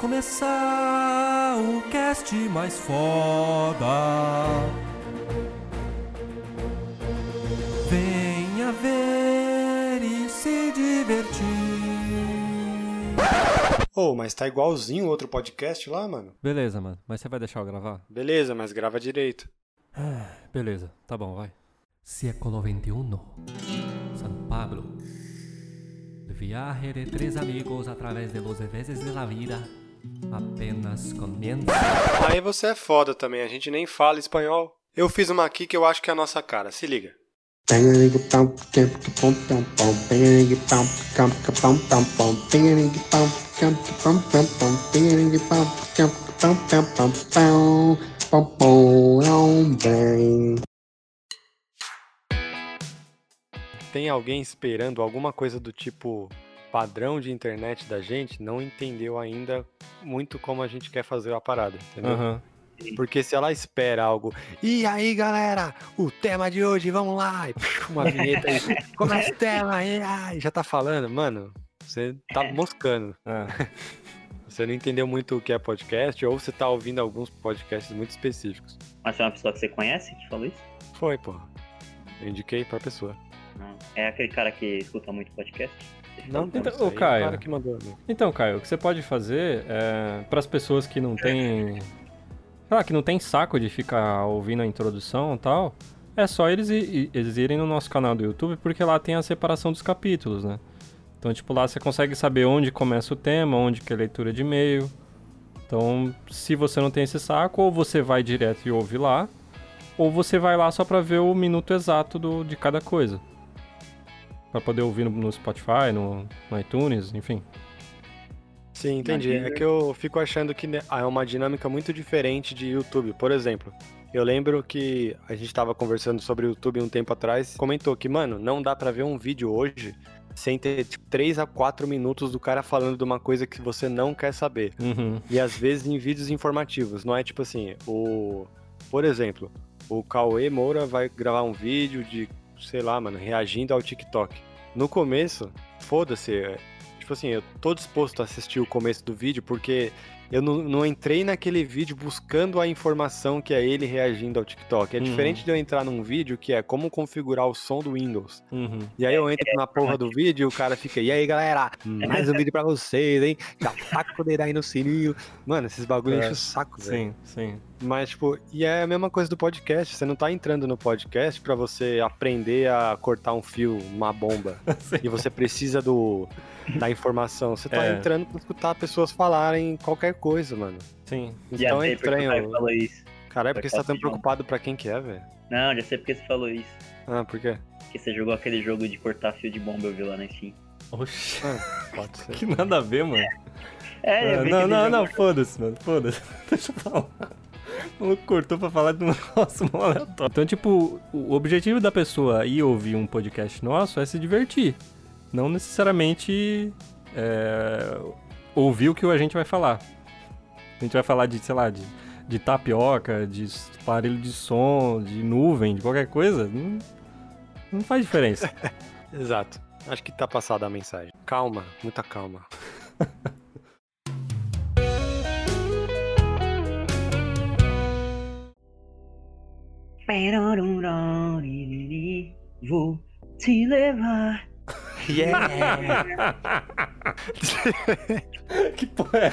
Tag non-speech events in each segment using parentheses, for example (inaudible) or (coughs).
começar o cast mais foda. Venha ver e se divertir. Ô, mas tá igualzinho o outro podcast lá, mano? Beleza, mano. Mas você vai deixar eu gravar? Beleza, mas grava direito. Beleza, tá bom, vai. Século XXI. São Pablo. Viaje de tres amigos a través de los veces de la vida apenas comienza. Aí você é foda também, a gente nem fala espanhol. Eu fiz uma aqui que eu acho que é a nossa cara, se liga. Tem alguém esperando alguma coisa do tipo padrão de internet da gente, não entendeu ainda muito como a gente quer fazer a parada, entendeu? Aham. Porque se ela espera algo, e aí galera, o tema de hoje, vamos lá, e uma vinheta aí, (laughs) começa o tema, aí, ai, já tá falando, mano, você tá moscando. É. (laughs) Você não entendeu muito o que é podcast, ou você tá ouvindo alguns podcasts muito específicos. Mas foi uma pessoa que você conhece que falou isso? Foi, pô. Eu indiquei pra pessoa. Não. É aquele cara que escuta muito podcast? Não, Então, o Caio. cara que mandou. né? Então, Caio, o que você pode fazer é para as pessoas que não têm, lá, que não tem saco de ficar ouvindo a introdução e tal, é só eles, eles irem no nosso canal do YouTube, porque lá tem a separação dos capítulos, né? Então, tipo, lá você consegue saber onde começa o tema, onde que é leitura de e-mail. Então, se você não tem esse saco, ou você vai direto e ouve lá, ou você vai lá só pra ver o minuto exato do, de cada coisa. Pra poder ouvir no, no Spotify, no, no iTunes, enfim. Sim, entendi. É que eu fico achando que né, é uma dinâmica muito diferente de YouTube. Por exemplo, eu lembro que a gente tava conversando sobre o YouTube um tempo atrás, comentou que, mano, não dá pra ver um vídeo hoje sem ter tipo 3 a 4 minutos do cara falando de uma coisa que você não quer saber. Uhum. E às vezes em vídeos informativos, não é tipo assim, o por exemplo, o Cauê Moura vai gravar um vídeo de, sei lá, mano, reagindo ao TikTok. No começo, foda-se, é, tipo assim, eu tô disposto a assistir o começo do vídeo porque eu não, não entrei naquele vídeo buscando a informação que é ele reagindo ao TikTok. É Uhum. diferente de eu entrar num vídeo que é como configurar o som do Windows. Uhum. E aí eu entro na porra do vídeo e o cara fica, e aí galera, mais um vídeo pra vocês, hein? Já taca o dedo aí no sininho. Mano, esses bagulho É, enchem o saco, velho. Sim, sim. Mas, tipo, e é a mesma coisa do podcast. Você não tá entrando no podcast pra você aprender a cortar um fio, uma bomba. (laughs) e você precisa do da informação. Você tá É. entrando pra escutar pessoas falarem qualquer coisa, mano. Já Sim. Então é sei porque o estranho. Falou isso. Caralho, porque você tá tão de preocupado pra quem que é, velho? Não, já sei porque você falou isso. Ah, por quê? Porque você jogou aquele jogo de cortar fio de bomba, eu vi lá na Steam. Oxi. Ah, pode ser. (laughs) Que nada a ver, mano. É, Ah, eu vi não, não, não, foda-se, mano. Foda-se. (laughs) Deixa eu falar. O maluco cortou pra falar de um negócio aleatório. Então, tipo, o objetivo da pessoa ir ouvir um podcast nosso é se divertir. Não necessariamente é, ouvir o que a gente vai falar. A gente vai falar de, sei lá, de, de tapioca, de aparelho de som, de nuvem, de qualquer coisa. Não, não faz diferença. (laughs) Exato. Acho que tá passada a mensagem. Calma, muita calma. (laughs) Vou te levar. Yeah! (laughs) que porra é?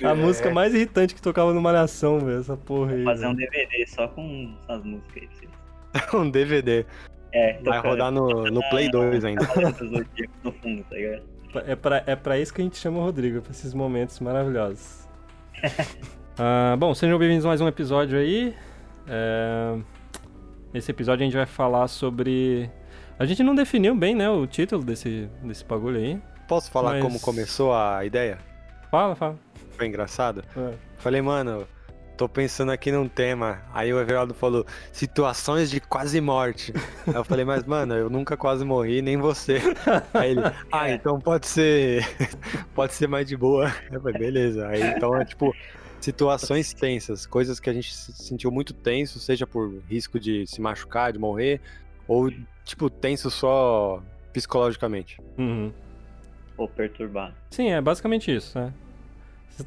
Vai, A música mais irritante que tocava no Malhação, velho. Essa porra aí. fazer um. DVD só com essas músicas aí pra vocês. (laughs) um DVD. É, Vai rodar no, no Play 2 ainda. No fundo, tá ligado? É pra, é pra isso que a gente chama o Rodrigo, pra esses momentos maravilhosos. (laughs) Ah, bom, sejam bem-vindos a mais um episódio aí. É, Nesse episódio a gente vai falar sobre. A gente não definiu bem, né, o título desse, desse bagulho aí. Posso falar Mas- como começou a ideia? Fala, fala. Foi engraçado? É. Falei, mano, tô pensando aqui num tema. Aí o Everaldo falou, situações de quase morte. Aí eu falei, mas mano, eu nunca quase morri, nem você. Aí ele, ah, então pode ser. (laughs) pode ser mais de boa. Eu falei, beleza. Aí então é tipo. Situações tensas, coisas que a gente se sentiu muito tenso, seja por risco de se machucar, de morrer, ou tipo tenso só psicologicamente. Uhum. Ou perturbado. Sim, é basicamente isso, né?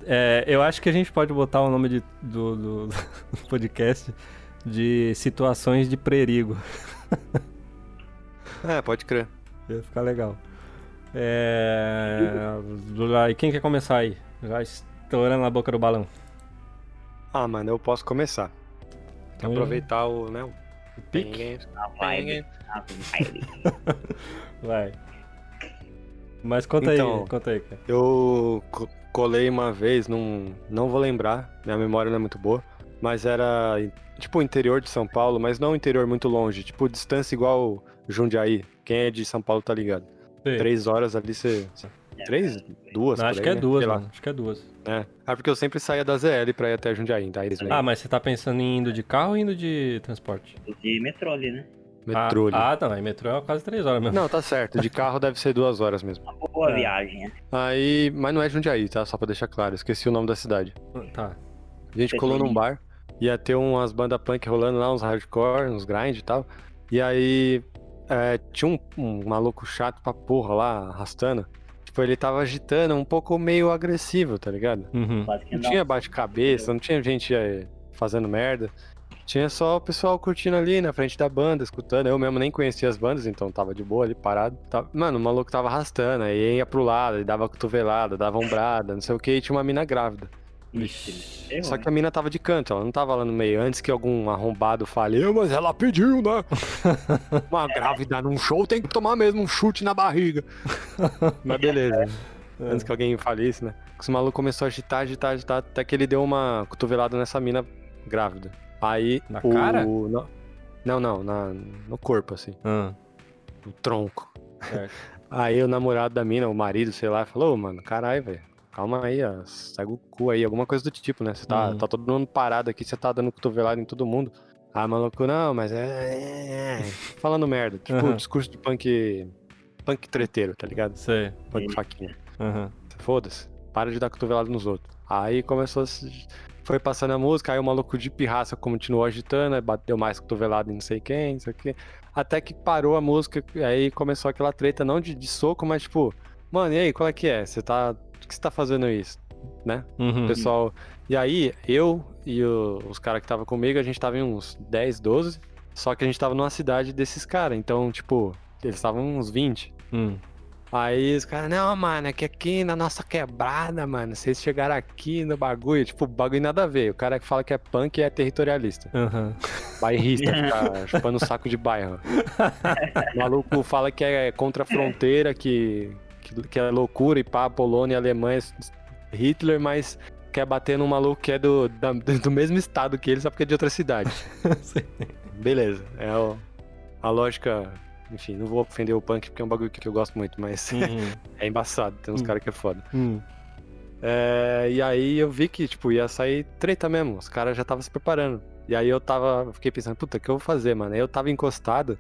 É, eu acho que a gente pode botar o nome de- do, do- do (laughs) podcast de situações de perigo. É, pode crer. Ia ficar legal. É... E quem quer começar aí? Já estourando na boca do balão. Ah, mano, eu posso começar. Então, Aproveitar o, né, o o pique. vibe. (laughs) Vai. Mas conta Então, aí, conta aí, cara. Eu co- colei uma vez num. Não vou lembrar, minha memória não é muito boa. Mas era tipo o interior de São Paulo, mas não um interior muito longe. Tipo, distância igual Jundiaí. Quem é de São Paulo tá ligado. Sei. Três horas ali você. Três? Duas? Não, por acho aí, que é né? duas, Sei lá. mano. Acho que é duas. É. Ah, porque eu sempre saía da ZL pra ir até Jundiaí. Daí eles Ah, mas você tá pensando em indo de carro ou indo de transporte? De metrô ali, né? metrô ali. Ah, ah, não, metrô é quase três horas mesmo. Não, tá certo. De carro deve ser duas horas mesmo. Uma boa É. viagem, né? Aí. Mas não é Jundiaí, tá? Só pra deixar claro. Esqueci o nome da cidade. Tá. A gente colou num bar, ia ter umas bandas punk rolando lá, uns hardcore, uns grind e tal. E aí é, tinha um, um maluco chato pra porra lá, arrastando. Tipo, ele tava agitando, um pouco meio agressivo, tá ligado? Uhum. Não tinha bate-cabeça, não tinha gente é, fazendo merda. Tinha só o pessoal curtindo ali na frente da banda, escutando. Eu mesmo nem conhecia as bandas, então tava de boa ali, parado. Tava- Mano, o maluco tava arrastando, aí ia pro lado, dava cotovelada, dava ombrada, não sei o que, e tinha uma mina grávida. Ixi, errou, Só né? que a mina tava de canto, ela não tava lá no meio. Antes que algum arrombado fale, "Ah, mas ela pediu, né? (laughs) Uma grávida num show tem que tomar mesmo um chute na barriga. (laughs) Mas beleza. É. Antes que alguém fale isso, né? Esse maluco começou a agitar, agitar, agitar, até que ele deu uma cotovelada nessa mina grávida. Aí. Na o... cara? no- Não, não, na... no corpo, assim. Ah, No tronco. certo. (laughs) Aí o namorado da mina, o marido, sei lá, falou, "Ô, mano, caralho, velho. Calma aí, ó. Segue o cu aí, alguma coisa do tipo, né? Você tá, Uhum. tá todo mundo parado aqui, você tá dando cotovelada em todo mundo. Ah, maluco, não, mas é. é, é. Falando merda. Tipo, Uhum. discurso de punk. Punk treteiro, tá ligado? Sei. Punk faquinha. Aham. Foda-se. Para de dar cotovelada nos outros. Aí começou a se... Foi passando a música, aí o maluco de pirraça continuou agitando, aí bateu mais cotovelada em não sei quem, não sei o quê. Até que parou a música, aí começou aquela treta, não de, de soco, mas tipo, mano, e aí, qual é que é? Você tá. Que você tá fazendo isso? Né? Uhum. O pessoal. E aí, eu e o- os caras que estavam comigo, a gente tava em uns 10, 12. Só que a gente tava numa cidade desses caras. Então, tipo, eles estavam uns 20. Hum. Aí os caras, não, mano, é que aqui na nossa quebrada, mano, vocês chegaram aqui no bagulho, tipo, bagulho nada a ver. O cara que fala que é punk é territorialista. Aham. Bairrista, (laughs) fica chupando saco de bairro. O maluco fala que é contra a fronteira, que, que, que é loucura e pá, Polônia, Alemanha, Hitler, mas quer bater num maluco que é do, da- (laughs) do mesmo estado que ele, só porque é de outra cidade. (laughs) Beleza, é o- a lógica. Enfim, não vou ofender o punk porque é um bagulho que eu gosto muito, mas (laughs) Uhum. é embaçado, tem uns Hum. caras que é foda. Hum. É, e aí eu vi que, tipo, ia sair treta mesmo. Os caras já estavam se preparando. E aí eu tava. Fiquei pensando, puta, o que eu vou fazer, mano? Aí eu tava encostado.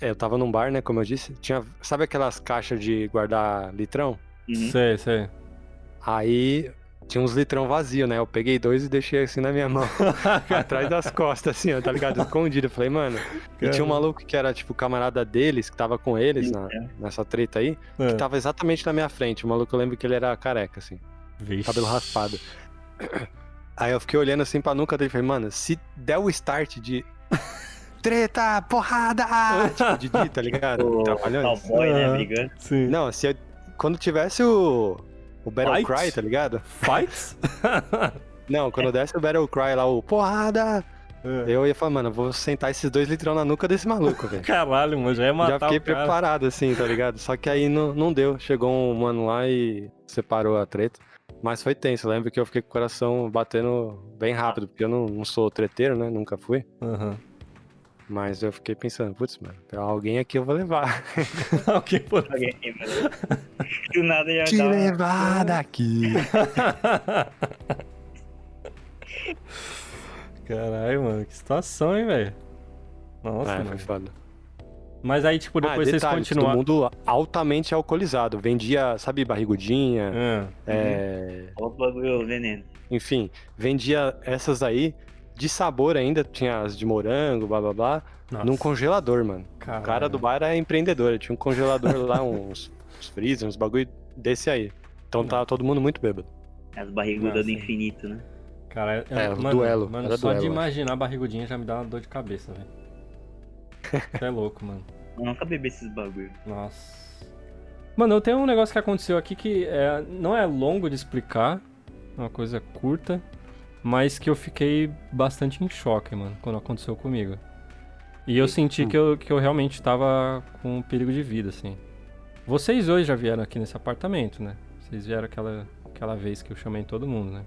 É, eu tava num bar, né? Como eu disse. Tinha. Sabe aquelas caixas de guardar litrão? Uhum. Sei, sei. Aí tinha uns litrão vazio, né? Eu peguei dois e deixei assim na minha mão. (laughs) atrás das costas, assim, ó, tá ligado? Escondido. Eu falei, mano. E tinha um maluco que era, tipo, camarada deles, que tava com eles na- É. nessa treta aí, É. que tava exatamente na minha frente. O maluco, eu lembro que ele era careca, assim. Vixe. cabelo raspado. Aí eu fiquei olhando assim pra nuca dele e falei, mano, se der o start de treta, porrada, (laughs) tipo, Didi, tá ligado? O Trapalhões. cowboy, né, Aham. brigando. Sim. Não, se eu- quando tivesse o, o Battle Fight? Cry, tá ligado? Fights? (laughs) Não, quando desse o Battle Cry lá, o porrada, É. eu ia falar, mano, eu vou sentar esses dois litrão na nuca desse maluco, velho. Caralho, mano, já ia matar Já fiquei o cara. preparado assim, tá ligado? Só que aí não, não deu. Chegou um mano lá e separou a treta. Mas foi tenso. Lembro que eu fiquei com o coração batendo bem rápido, porque eu não, não sou treteiro, né? Nunca fui. Aham. Mas eu fiquei pensando, putz, mano, alguém aqui eu vou levar. ok, (laughs) pô. Alguém, mano. Do nada já Te dá uma- levar daqui. (laughs) Caralho, mano, que situação, hein, velho? Nossa, é, mano. foi foda. Mas aí, tipo, depois ah, vocês detalhe, todo continuaram. mundo altamente alcoolizado. Vendia, sabe, barrigudinha, Ah, é, Ó o bagulho veneno. enfim, vendia essas aí de sabor ainda, tinha as de morango, blá blá blá, nossa, num congelador, mano. O caralho. cara do bar era empreendedor, ele tinha um congelador lá, (laughs) uns uns freezer, uns bagulho desse aí. Então tá todo mundo muito bêbado. As barrigudas do infinito, né? Cara, é, É, o mano, duelo, Mano, só duelo, de imaginar a barrigudinha já me dá uma dor de cabeça, velho. É louco, mano. Eu nunca bebi esses bagulho. Nossa. Mano, eu tenho um negócio que aconteceu aqui que é, não é longo de explicar, é uma coisa curta, mas que eu fiquei bastante em choque, mano, quando aconteceu comigo. E eu senti que eu, que eu realmente tava com perigo de vida, assim. Vocês hoje já vieram aqui nesse apartamento, né? Vocês vieram aquela, aquela vez que eu chamei todo mundo, né?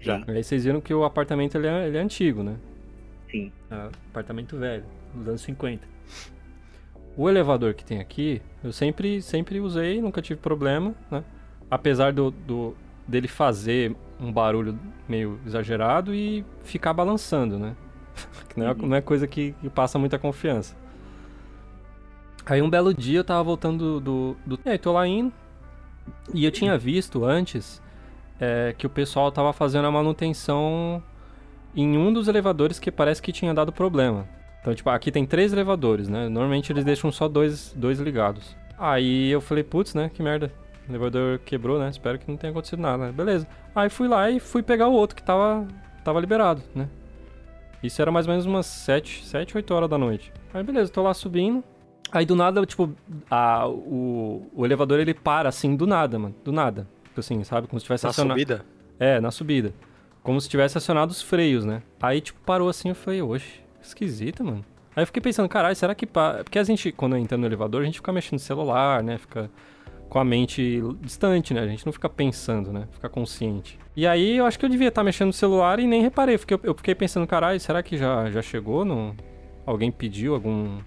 Já. E aí vocês viram que o apartamento ele é, ele é antigo, né? Sim. É, apartamento velho, dos anos 50. O elevador que tem aqui, eu sempre, sempre usei, nunca tive problema, né? Apesar do, do- dele fazer um barulho meio exagerado e ficar balançando, né? (laughs) Que não, é, Uhum. não é coisa que, que passa muita confiança. Aí um belo dia eu tava voltando do. do, E aí tô lá indo. E eu tinha visto antes é, que o pessoal tava fazendo a manutenção em um dos elevadores que parece que tinha dado problema. Então, tipo, aqui tem três elevadores, né? Normalmente eles deixam só dois, dois ligados. Aí eu falei, putz, né? Que merda. O elevador quebrou, né? Espero que não tenha acontecido nada. Beleza. Aí fui lá e fui pegar o outro que tava, tava liberado, né? Isso era mais ou menos umas 7, 7, 8 horas da noite. Aí beleza, tô lá subindo. Aí do nada, tipo, a, o, o elevador ele para assim, do nada, mano. Do nada. Tipo Assim, sabe? Como se tivesse Na acionado. subida? É, na subida. Como se tivesse acionado os freios, né? Aí, tipo, parou assim, eu falei, oxe, esquisito, mano. Aí eu fiquei pensando, caralho, será que. Pa... Porque a gente, quando entra no elevador, a gente fica mexendo no celular, né? Fica com a mente distante, né? A gente não fica pensando, né? Fica consciente. E aí eu acho que eu devia estar mexendo no celular e nem reparei. Porque eu, fiquei pensando, caralho, será que já, já chegou? No... Alguém pediu algum.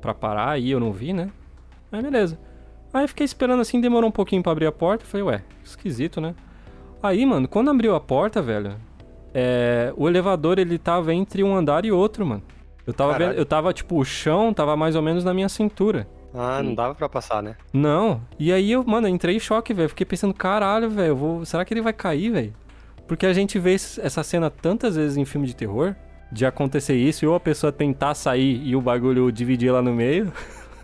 pra parar aí, eu não vi, né? Aí beleza. Aí fiquei esperando assim, demorou um pouquinho pra abrir a porta. Falei, ué, esquisito, né? Aí, mano, quando abriu a porta, velho, é, o elevador ele tava entre um andar e outro, mano. Eu tava vendo, eu tava tipo, o chão tava mais ou menos na minha cintura. Ah, não dava pra passar, né? Não. E aí eu, mano, eu entrei em choque, velho. Fiquei pensando, caralho, velho, eu vou, será que ele vai cair, velho? Porque a gente vê essa cena tantas vezes em filme de terror, de acontecer isso, e ou a pessoa tentar sair e o bagulho dividir lá no meio,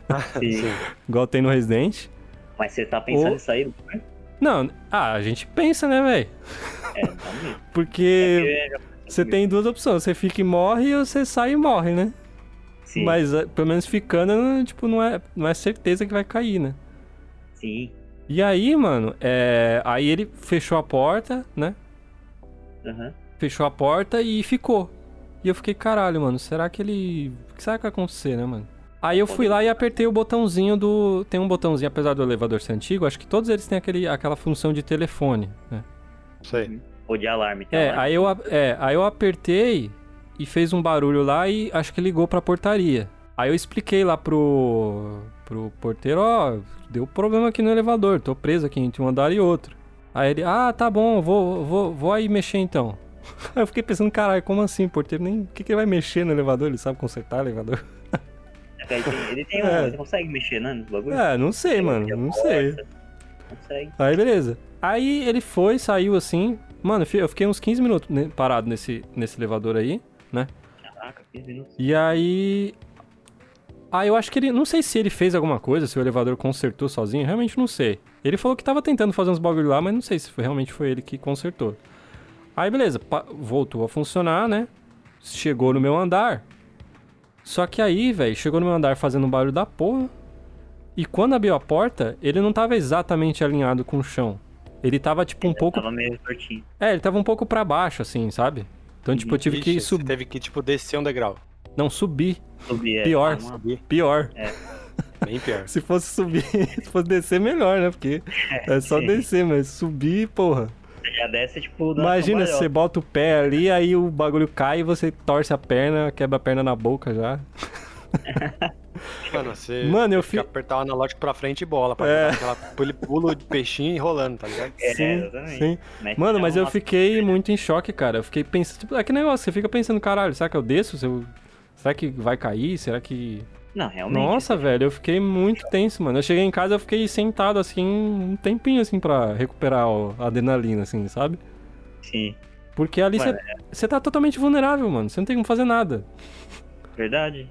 (laughs) Sim. igual tem no Resident. Mas você tá pensando Ou- em sair? né? Não, ah, a gente pensa, né, velho? É, tá. (laughs) Porque Porque já- você tem duas opções, você fica e morre ou você sai e morre, né? Sim, Mas eh, pelo menos ficando, não- tipo, não é, não é certeza que vai cair, né? sim. E aí, mano, é... aí ele fechou a porta, né? Aham. Fechou a porta e ficou. E eu fiquei, caralho, mano, será que ele. O que será que vai acontecer, né, mano? Aí eu fui lá e apertei o botãozinho do. Tem um botãozinho, apesar do elevador ser antigo, acho que todos eles têm aquele, aquela função de telefone, né? Sei. Ou de alarme. É, alarme. aí eu, é, aí eu apertei e fez um barulho lá e acho que ligou pra portaria. Aí eu expliquei lá pro, pro porteiro, ó, deu problema aqui no elevador, tô preso aqui entre um andar e outro. Aí ele, ah, tá bom, vou, vou, vou aí mexer então. (laughs) Aí eu fiquei pensando, caralho, como assim, o porteiro nem. O que, que ele vai mexer no elevador? Ele sabe consertar o elevador? (laughs) Ele, tem- ele tem um. É. Ele consegue mexer, né? Nos bagulhos? É, não sei, mano, não abre a sei. porta, Consegue. Aí beleza. Aí ele foi, saiu assim. Mano, eu fiquei uns 15 minutos né, parado nesse, nesse elevador aí. Caraca, 15 minutos. E aí. Ah, eu acho que ele. Não sei se ele fez alguma coisa, se o elevador consertou sozinho, realmente não sei. Ele falou que tava tentando fazer uns bagulho lá, mas não sei se foi- realmente foi ele que consertou. Aí beleza, voltou a funcionar, né? Chegou no meu andar. Só que aí, velho, chegou no meu andar fazendo um barulho da porra. E quando abriu a porta, ele não tava exatamente alinhado com o chão. Ele tava tipo um pouco. Tava meio tortinho. É, ele tava um pouco pra baixo, assim, sabe? Então, tipo, eu tive que Ixi, você subir. teve que, tipo, descer um degrau. Não, subir. Subir, é, Pior. Subir. Pior. Bem pior. (laughs) Se fosse subir, (laughs) se fosse descer, melhor, né? Porque é só sim. descer, mas subir, porra. Você já desce, tipo, Imagina se você bota o pé ali, aí o bagulho cai e você torce a perna, quebra a perna na boca já. (laughs) Mano, você Mano, eu tem que fi- apertar o analógico pra frente e bola. Pra É. aquela, pulo de peixinho enrolando, tá ligado? É, Sim, exatamente. sim. Mete Mano, mas eu fiquei muito em choque, cara. Eu fiquei pensando, tipo, é que negócio, você fica pensando, caralho, será que eu desço? Se eu- Será que vai cair? Será que. Não, realmente. Nossa, velho, eu fiquei muito tenso, mano. Eu cheguei em casa, eu fiquei sentado assim, um tempinho assim pra recuperar a adrenalina, assim, sabe? Sim, Porque ali Mano, você tá totalmente vulnerável, mano. Você não tem como fazer nada. verdade.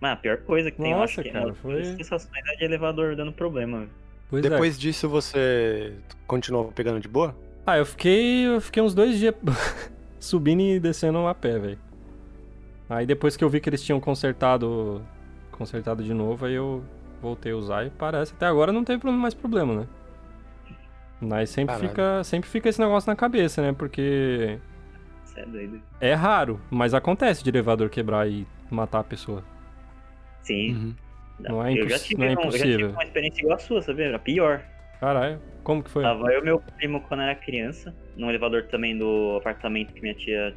Mas a pior coisa que tem, eu acho que cara, é foi- sensações é de elevador dando problema. Pois é. Depois disso você continuou pegando de boa? Ah, eu fiquei, eu fiquei uns dois dias (laughs) subindo e descendo a pé, velho. Aí depois que eu vi que eles tinham consertado, consertado de novo, aí eu voltei a usar e parece até agora não teve mais problema, né? Mas sempre Caralho. fica, sempre fica esse negócio na cabeça, né? Porque Você é doido. é raro, mas acontece de elevador quebrar e matar a pessoa. Sim. Uhum. Não é eu, já tive não é um- eu já tive uma experiência igual a sua, sabia? Era pior. Caralho, como que foi? Tava eu e meu primo quando era criança, no elevador também do apartamento que minha tia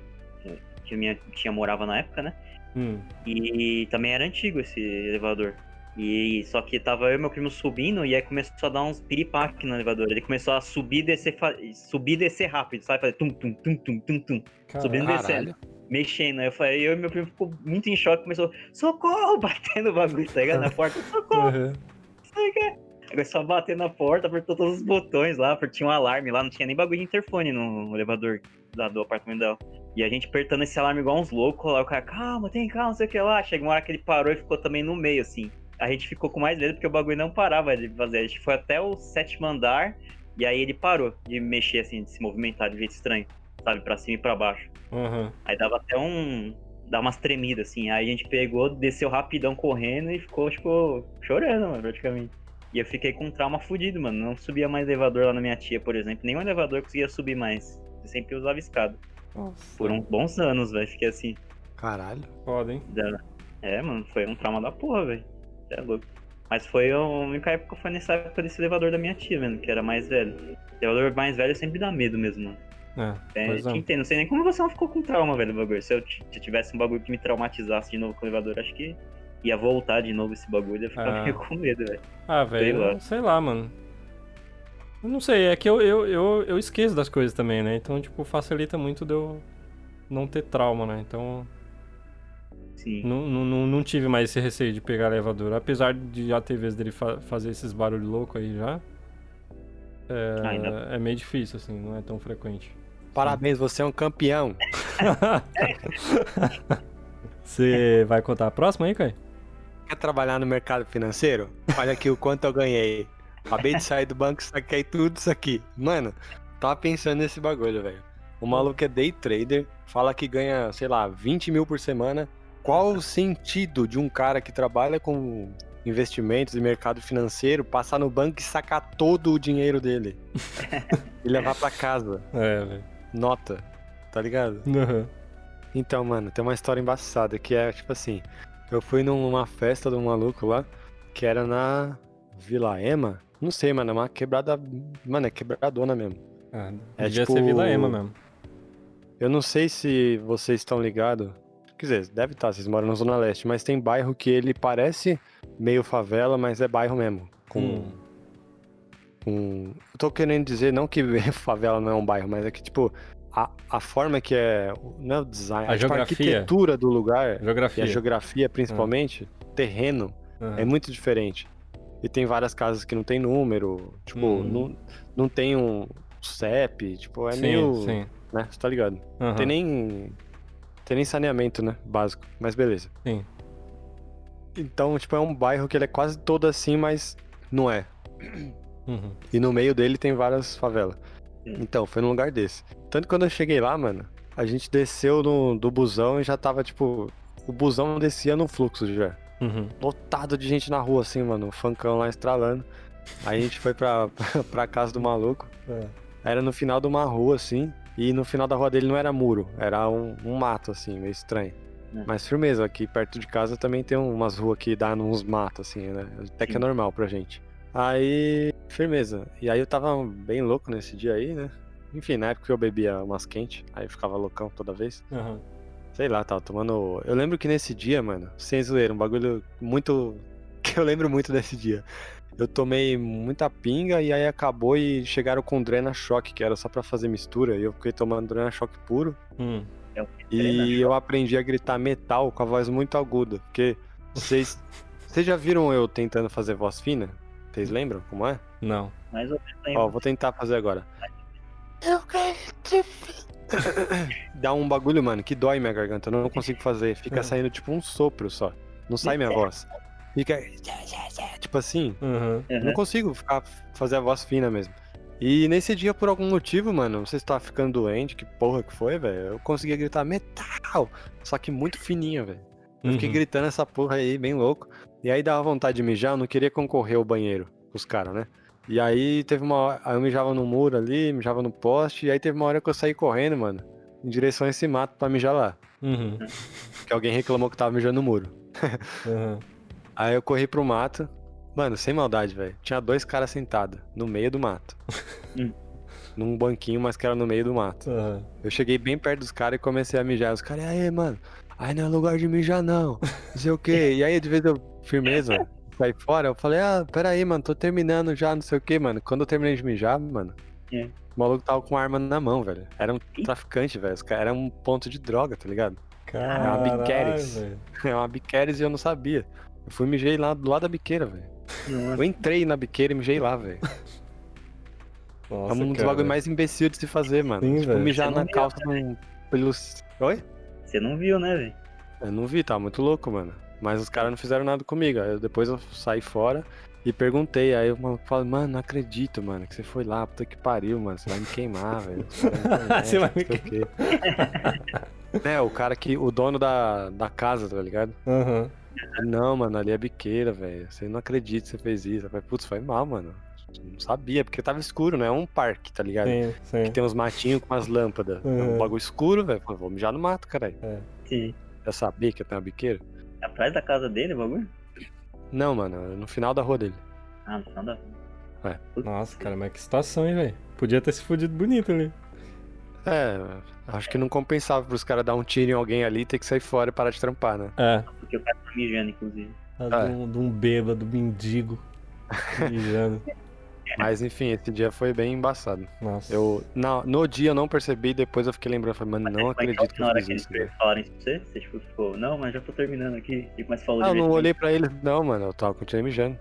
que minha tia morava na época, né? Hum, E também era antigo esse elevador. E só que tava eu e meu primo subindo e aí começou a dar uns piripaque no elevador. Ele começou a subir e descer, subir e descer rápido, sabe? Fazer tum tum tum tum tum tum, subindo e descendo, mexendo. Aí eu falei, eu e meu primo ficou muito em choque, começou, socorro, (laughs) batendo o bagulho, tá ligado? Na porta, socorro. Uhum. Começou a bater na porta, apertou todos os botões lá, porque tinha um alarme lá, não tinha nem bagulho de interfone no elevador da- do apartamento dela. E a gente apertando esse alarme igual uns loucos, lá o cara, calma, tem calma, não sei o que lá. Chega uma hora que ele parou e ficou também no meio, assim. A gente ficou com mais medo porque o bagulho não parava de fazer. A gente foi até o sétimo andar e aí ele parou de mexer, assim, de se movimentar de jeito estranho, sabe? Pra cima e pra baixo. Uhum. Aí dava até um. Dá umas tremidas, assim. Aí a gente pegou, desceu rapidão correndo e ficou, tipo, chorando, mano, praticamente. E eu fiquei com um trauma fudido, mano. Não subia mais elevador lá na minha tia, por exemplo. Nenhum elevador conseguia subir mais. Eu sempre usava escada. Nossa, Por uns bons anos, velho. Fiquei assim. Caralho. foda, hein? da- É, mano, foi um trauma da porra, velho. Você é louco. Mas foi a única época foi nessa época desse elevador da minha tia, mano, que era mais velho. Elevador mais velho sempre dá medo mesmo, mano. É, É, te é. entendo, não sei nem como você não ficou com trauma, velho, do bagulho. Se eu tivesse um bagulho que me traumatizasse de novo com o elevador, acho que ia voltar de novo esse bagulho, eu ia ficar Ah. meio com medo, velho. Ah, velho, eu- sei lá, mano. Eu não sei, é que eu, eu, eu, eu esqueço das coisas também, né? Então, tipo, facilita muito de eu não ter trauma, né? Então, Sim. não, não, não, tive mais esse receio de pegar elevador. Apesar de já ter vezes dele fa- fazer esses barulhos loucos aí já. É, Ainda- é meio difícil, assim, não é tão frequente. Parabéns, você é um campeão. (laughs) Você vai contar a próxima aí, Kai? Quer trabalhar no mercado financeiro? Olha aqui o quanto eu ganhei. Acabei de sair do banco, saquei tudo isso aqui. Mano, tava pensando nesse bagulho, velho. O maluco é day trader, fala que ganha, sei lá, 20 mil por semana. Qual o sentido de um cara que trabalha com investimentos e mercado financeiro passar no banco e sacar todo o dinheiro dele? (laughs) e levar pra casa. É, velho. Nota. Tá ligado? Uhum. Então, mano, tem uma história embaçada que é tipo assim: eu fui numa festa de um maluco lá, que era na Vila Ema. Não sei, mano, é uma quebrada. Mano, é quebradona mesmo. Ah, É devia tipo- ser Vila Ema mesmo. Eu não sei se vocês estão ligados. Quer dizer, deve estar, vocês moram na Zona Leste, mas tem bairro que ele parece meio favela, mas é bairro mesmo. Com. Hum. Com... Eu tô querendo dizer, não que (laughs) favela não é um bairro, mas é que, tipo, a, a forma que é. Não é o design, A é, tipo, a arquitetura do lugar. E Geografia. a geografia, principalmente, terreno, Aham. é muito diferente. E tem várias casas que não tem número, tipo, Hum. não, não tem um CEP, tipo, é sim, meio. sim. né? Você tá ligado? Aham. Tem nem. Tem nem saneamento, né? Básico. Mas beleza. Sim. Então, tipo, é um bairro que ele é quase todo assim, mas não é. Uhum. E no meio dele tem várias favelas. Sim. Então, foi num lugar desse. Tanto que quando eu cheguei lá, mano, a gente desceu no, do busão e já tava, tipo. O busão descia no fluxo já. Uhum. lotado de gente na rua, assim, mano. O funkão lá estralando. Aí a gente foi pra, (laughs) pra casa do maluco. É. Era no final de uma rua, assim. E no final da rua dele não era muro, era um, um mato, assim, meio estranho. É. Mas firmeza, aqui perto de casa também tem umas ruas que dá uns matos, assim, né? Até que é normal pra gente. Aí, firmeza. E aí eu tava bem louco nesse dia aí, né? Enfim, na época eu bebia umas quentes, aí eu ficava loucão toda vez. Aham. Sei lá, tava tomando. Eu lembro que nesse dia, mano, sem zoeira, um bagulho muito. (laughs) que eu lembro muito desse dia. Eu tomei muita pinga e aí acabou e chegaram com Drena Choque, que era só pra fazer mistura, e eu fiquei tomando Drena Choque puro. Hum. É E eu aprendi a gritar metal com a voz muito aguda, porque (laughs) vocês. Vocês já viram eu tentando fazer voz fina? Vocês lembram como é? Não. Mais ou menos Ó, lembro. vou tentar fazer agora. Eu quero te (laughs) Dá um bagulho, mano, que dói minha garganta. Eu não consigo fazer. Fica É. saindo tipo um sopro só. Não sai minha (laughs) voz. fica. Tipo assim. Uhum. Eu não consigo ficar, fazer a voz fina mesmo. E nesse dia, por algum motivo, mano, não sei se tava ficando doente, que porra que foi, velho. Eu conseguia gritar metal, só que muito fininho, velho. Eu fiquei Uhum. gritando essa porra aí, bem louco. E aí dava vontade de mijar, eu não queria concorrer ao banheiro com os caras, né? E aí teve uma hora, aí eu mijava no muro ali, mijava no poste, e aí teve uma hora que eu saí correndo, mano, em direção a esse mato pra mijar lá. Uhum. Que alguém reclamou que tava mijando no muro. Uhum. Aí eu corri pro mato. Mano, sem maldade, velho. Tinha dois caras sentados no meio do mato. Hum. Num banquinho, mas que era no meio do mato. Uhum. Eu cheguei bem perto dos caras e comecei a mijar. Os caras, aí, mano, aí não é lugar de mijar, não. Não sei o quê. E aí, de vez eu, firmeza, saí fora, eu falei, ah, peraí, mano, tô terminando já, não sei o quê, mano. Quando eu terminei de mijar, mano, É. o maluco tava com arma na mão, velho. Era um traficante, velho. Os caras- Era um ponto de droga, tá ligado? Caralho, biqueres. velho. (laughs) É uma biqueres e eu não sabia. Eu fui e mijei lá do lado da biqueira, velho. Eu entrei na biqueira e mijei lá, velho. É um dos cara. bagulho mais imbecil de se fazer, mano. Sim, tipo, mijar na viu, calça de um pelos. Oi? Você não viu, né, velho? Eu não vi, tá muito louco, mano. Mas os caras não fizeram nada comigo. Aí eu- depois eu saí fora e perguntei. Aí eu mano, falei, mano, não acredito, mano, que você foi lá, puta que pariu, mano. Você vai me queimar, velho. Internet, (laughs) Você vai me quê. É, o cara que. O dono da, da casa, tá ligado? Uhum. Não, mano, ali é biqueira, velho. Você não acredita que você fez isso. Eu falei, putz, foi mal, mano. Não sabia, porque tava escuro, não é um parque, tá ligado? Sim, sim. Que tem uns matinhos com umas lâmpadas. É Uhum. um bagulho escuro, velho. Falei, Vou mijar no mato, caralho. Sim. Já sabia que eu tenho uma biqueira? Atrás da casa dele, o bagulho? Não, mano, no final da rua dele. Ah, no final da. Nossa, cara, mas que situação, hein, velho? Podia ter se fudido bonito ali. É, acho que não compensava pros caras dar um tiro em alguém ali e ter que sair fora e parar de trampar, né? É, Porque o cara tá mijando, inclusive. a É. de um, de um bêbado, mendigo. (laughs) Mijando. Mas enfim, esse dia foi bem embaçado. Nossa. Eu, na, no dia eu não percebi, depois eu fiquei lembrando, falei, mano, não Mas é acredito que na eu hora fiz que isso, eles velho. falaram isso pra você, você tipo, ficou, não, mas já tô terminando aqui. E mas falou Ah, eu não olhei pra ele, não, mano, eu tava continuei mijando.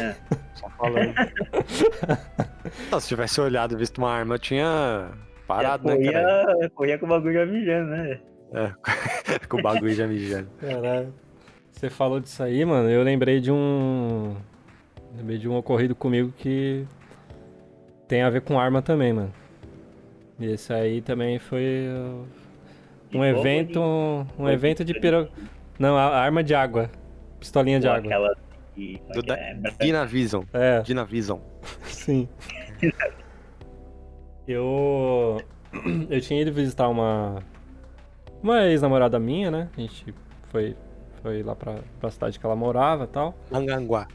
É. (laughs) Só falando. (laughs) não, se tivesse olhado e visto uma arma, eu tinha parado, né, corria, cara? corria com o bagulho já mijando, né? (laughs) Com o bagulho já mijando. Caralho. Você falou disso aí, mano. Eu lembrei de um. Lembrei de um ocorrido comigo que tem a ver com arma também, mano. E esse aí também foi uh, um fogo evento. ou Um evento de piro. Não, a arma de água. Pistolinha de Ou água. Aquela que, é Do da- é? Dynavision. É, Dynavision. (laughs) sim. Eu. (clears throat) Eu tinha ido visitar uma. Uma ex-namorada minha, né? A gente foi, foi lá pra, pra cidade que ela morava e tal. Anganguá.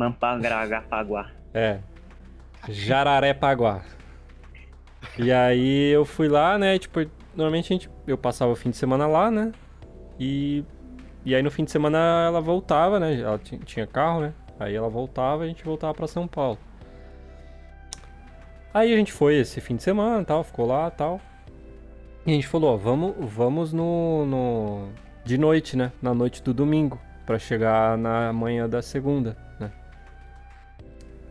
Mampangragapaguá. É. Jararepaguá. E aí eu fui lá, né? Tipo, normalmente a gente, eu passava o fim de semana lá, né? E, e aí no fim de semana ela voltava, né? Ela ti- tinha carro, né? Aí ela voltava e a gente voltava pra São Paulo. Aí a gente foi esse fim de semana tal, ficou lá tal. E a gente falou, ó, vamos, vamos no, no. De noite, né? Na noite do domingo. Pra chegar na manhã da segunda?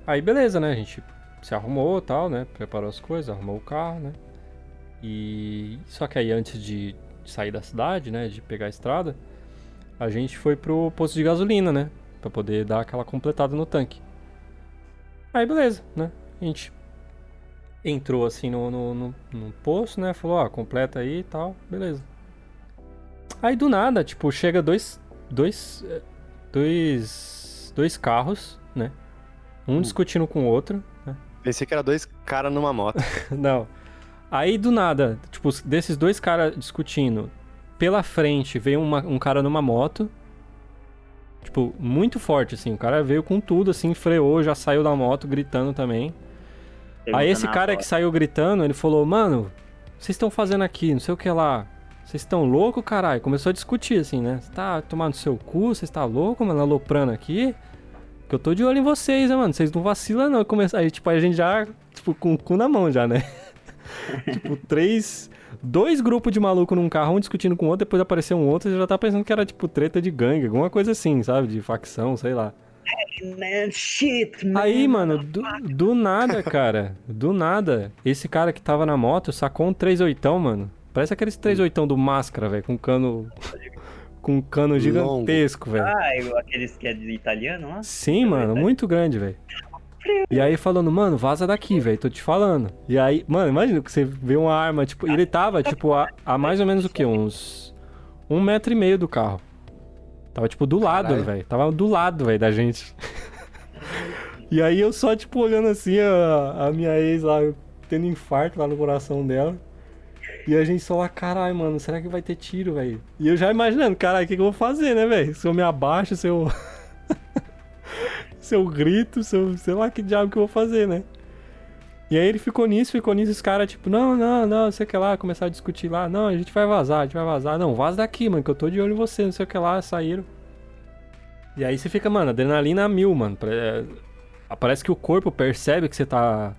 Aí beleza, né? A gente se arrumou tal, né? Preparou as coisas, arrumou o carro, né? E. Só que aí antes de sair da cidade, né? De pegar a estrada, a gente foi pro posto de gasolina, né? Pra poder dar aquela completada no tanque. Aí beleza, né? A gente entrou assim no, no, no, no posto, né? Falou, ó, completa aí e tal, beleza. Aí do nada, tipo, chega dois. Dois. eh, Dois. Dois carros, né? Um discutindo com o outro, né? Pensei que era dois caras numa moto. (laughs) Não. Aí do nada, tipo, desses dois caras discutindo, pela frente veio uma- um cara numa moto. Tipo, muito forte, assim. O cara veio com tudo, assim, freou, já saiu da moto, gritando também. Aí esse cara que saiu gritando, ele falou, mano, vocês estão fazendo aqui, não sei o que lá. Vocês estão louco, caralho? Começou a discutir, assim, né? Você tá tomando seu cu, você tá louco, mano, aloprando aqui? Que eu tô de olho em vocês, né, mano? Vocês não vacilam, não. Come... Aí, tipo, a gente já, tipo, com o cu na mão já, né? (laughs) tipo, três... Dois grupos de maluco num carro, um discutindo com o outro, depois apareceu um outro, você já tá pensando que era, tipo, treta de gangue, alguma coisa assim, sabe? De facção, sei lá. Man, shit, man. Aí, mano, do, do nada, cara, do nada, esse cara que tava na moto sacou um 38, mano. Parece aqueles 38 do máscara, velho, com cano. Com um cano Longo. gigantesco, velho. Ah, aqueles que é de italiano lá? Sim, mano, muito grande, velho. E aí falando, mano, vaza daqui, velho, tô te falando. E aí, mano, imagina que você vê uma arma, tipo, ele tava, tipo, a, a mais ou menos o quê? Uns um metro e meio do carro. Tava, tipo, do lado, velho. Tava do lado, velho, da gente. (laughs) E aí eu só, tipo, olhando assim, a, a minha ex lá, tendo infarto lá no coração dela. E a gente só lá, caralho, mano, será que vai ter tiro, velho? E eu já imaginando, caralho, o que, que eu vou fazer, né, velho? Se eu me abaixo, se eu. (laughs) se eu grito, se eu. sei lá que diabo que eu vou fazer, né? E aí ele ficou nisso, ficou nisso, os caras, tipo, não, não, não, sei o que lá, começaram a discutir lá, não, a gente vai vazar, a gente vai vazar. Não, vaza daqui, mano, que eu tô de olho em você, não sei o que lá, saíram. E aí você fica, mano, adrenalina a mil, mano. É, Parece que o corpo percebe que você tá,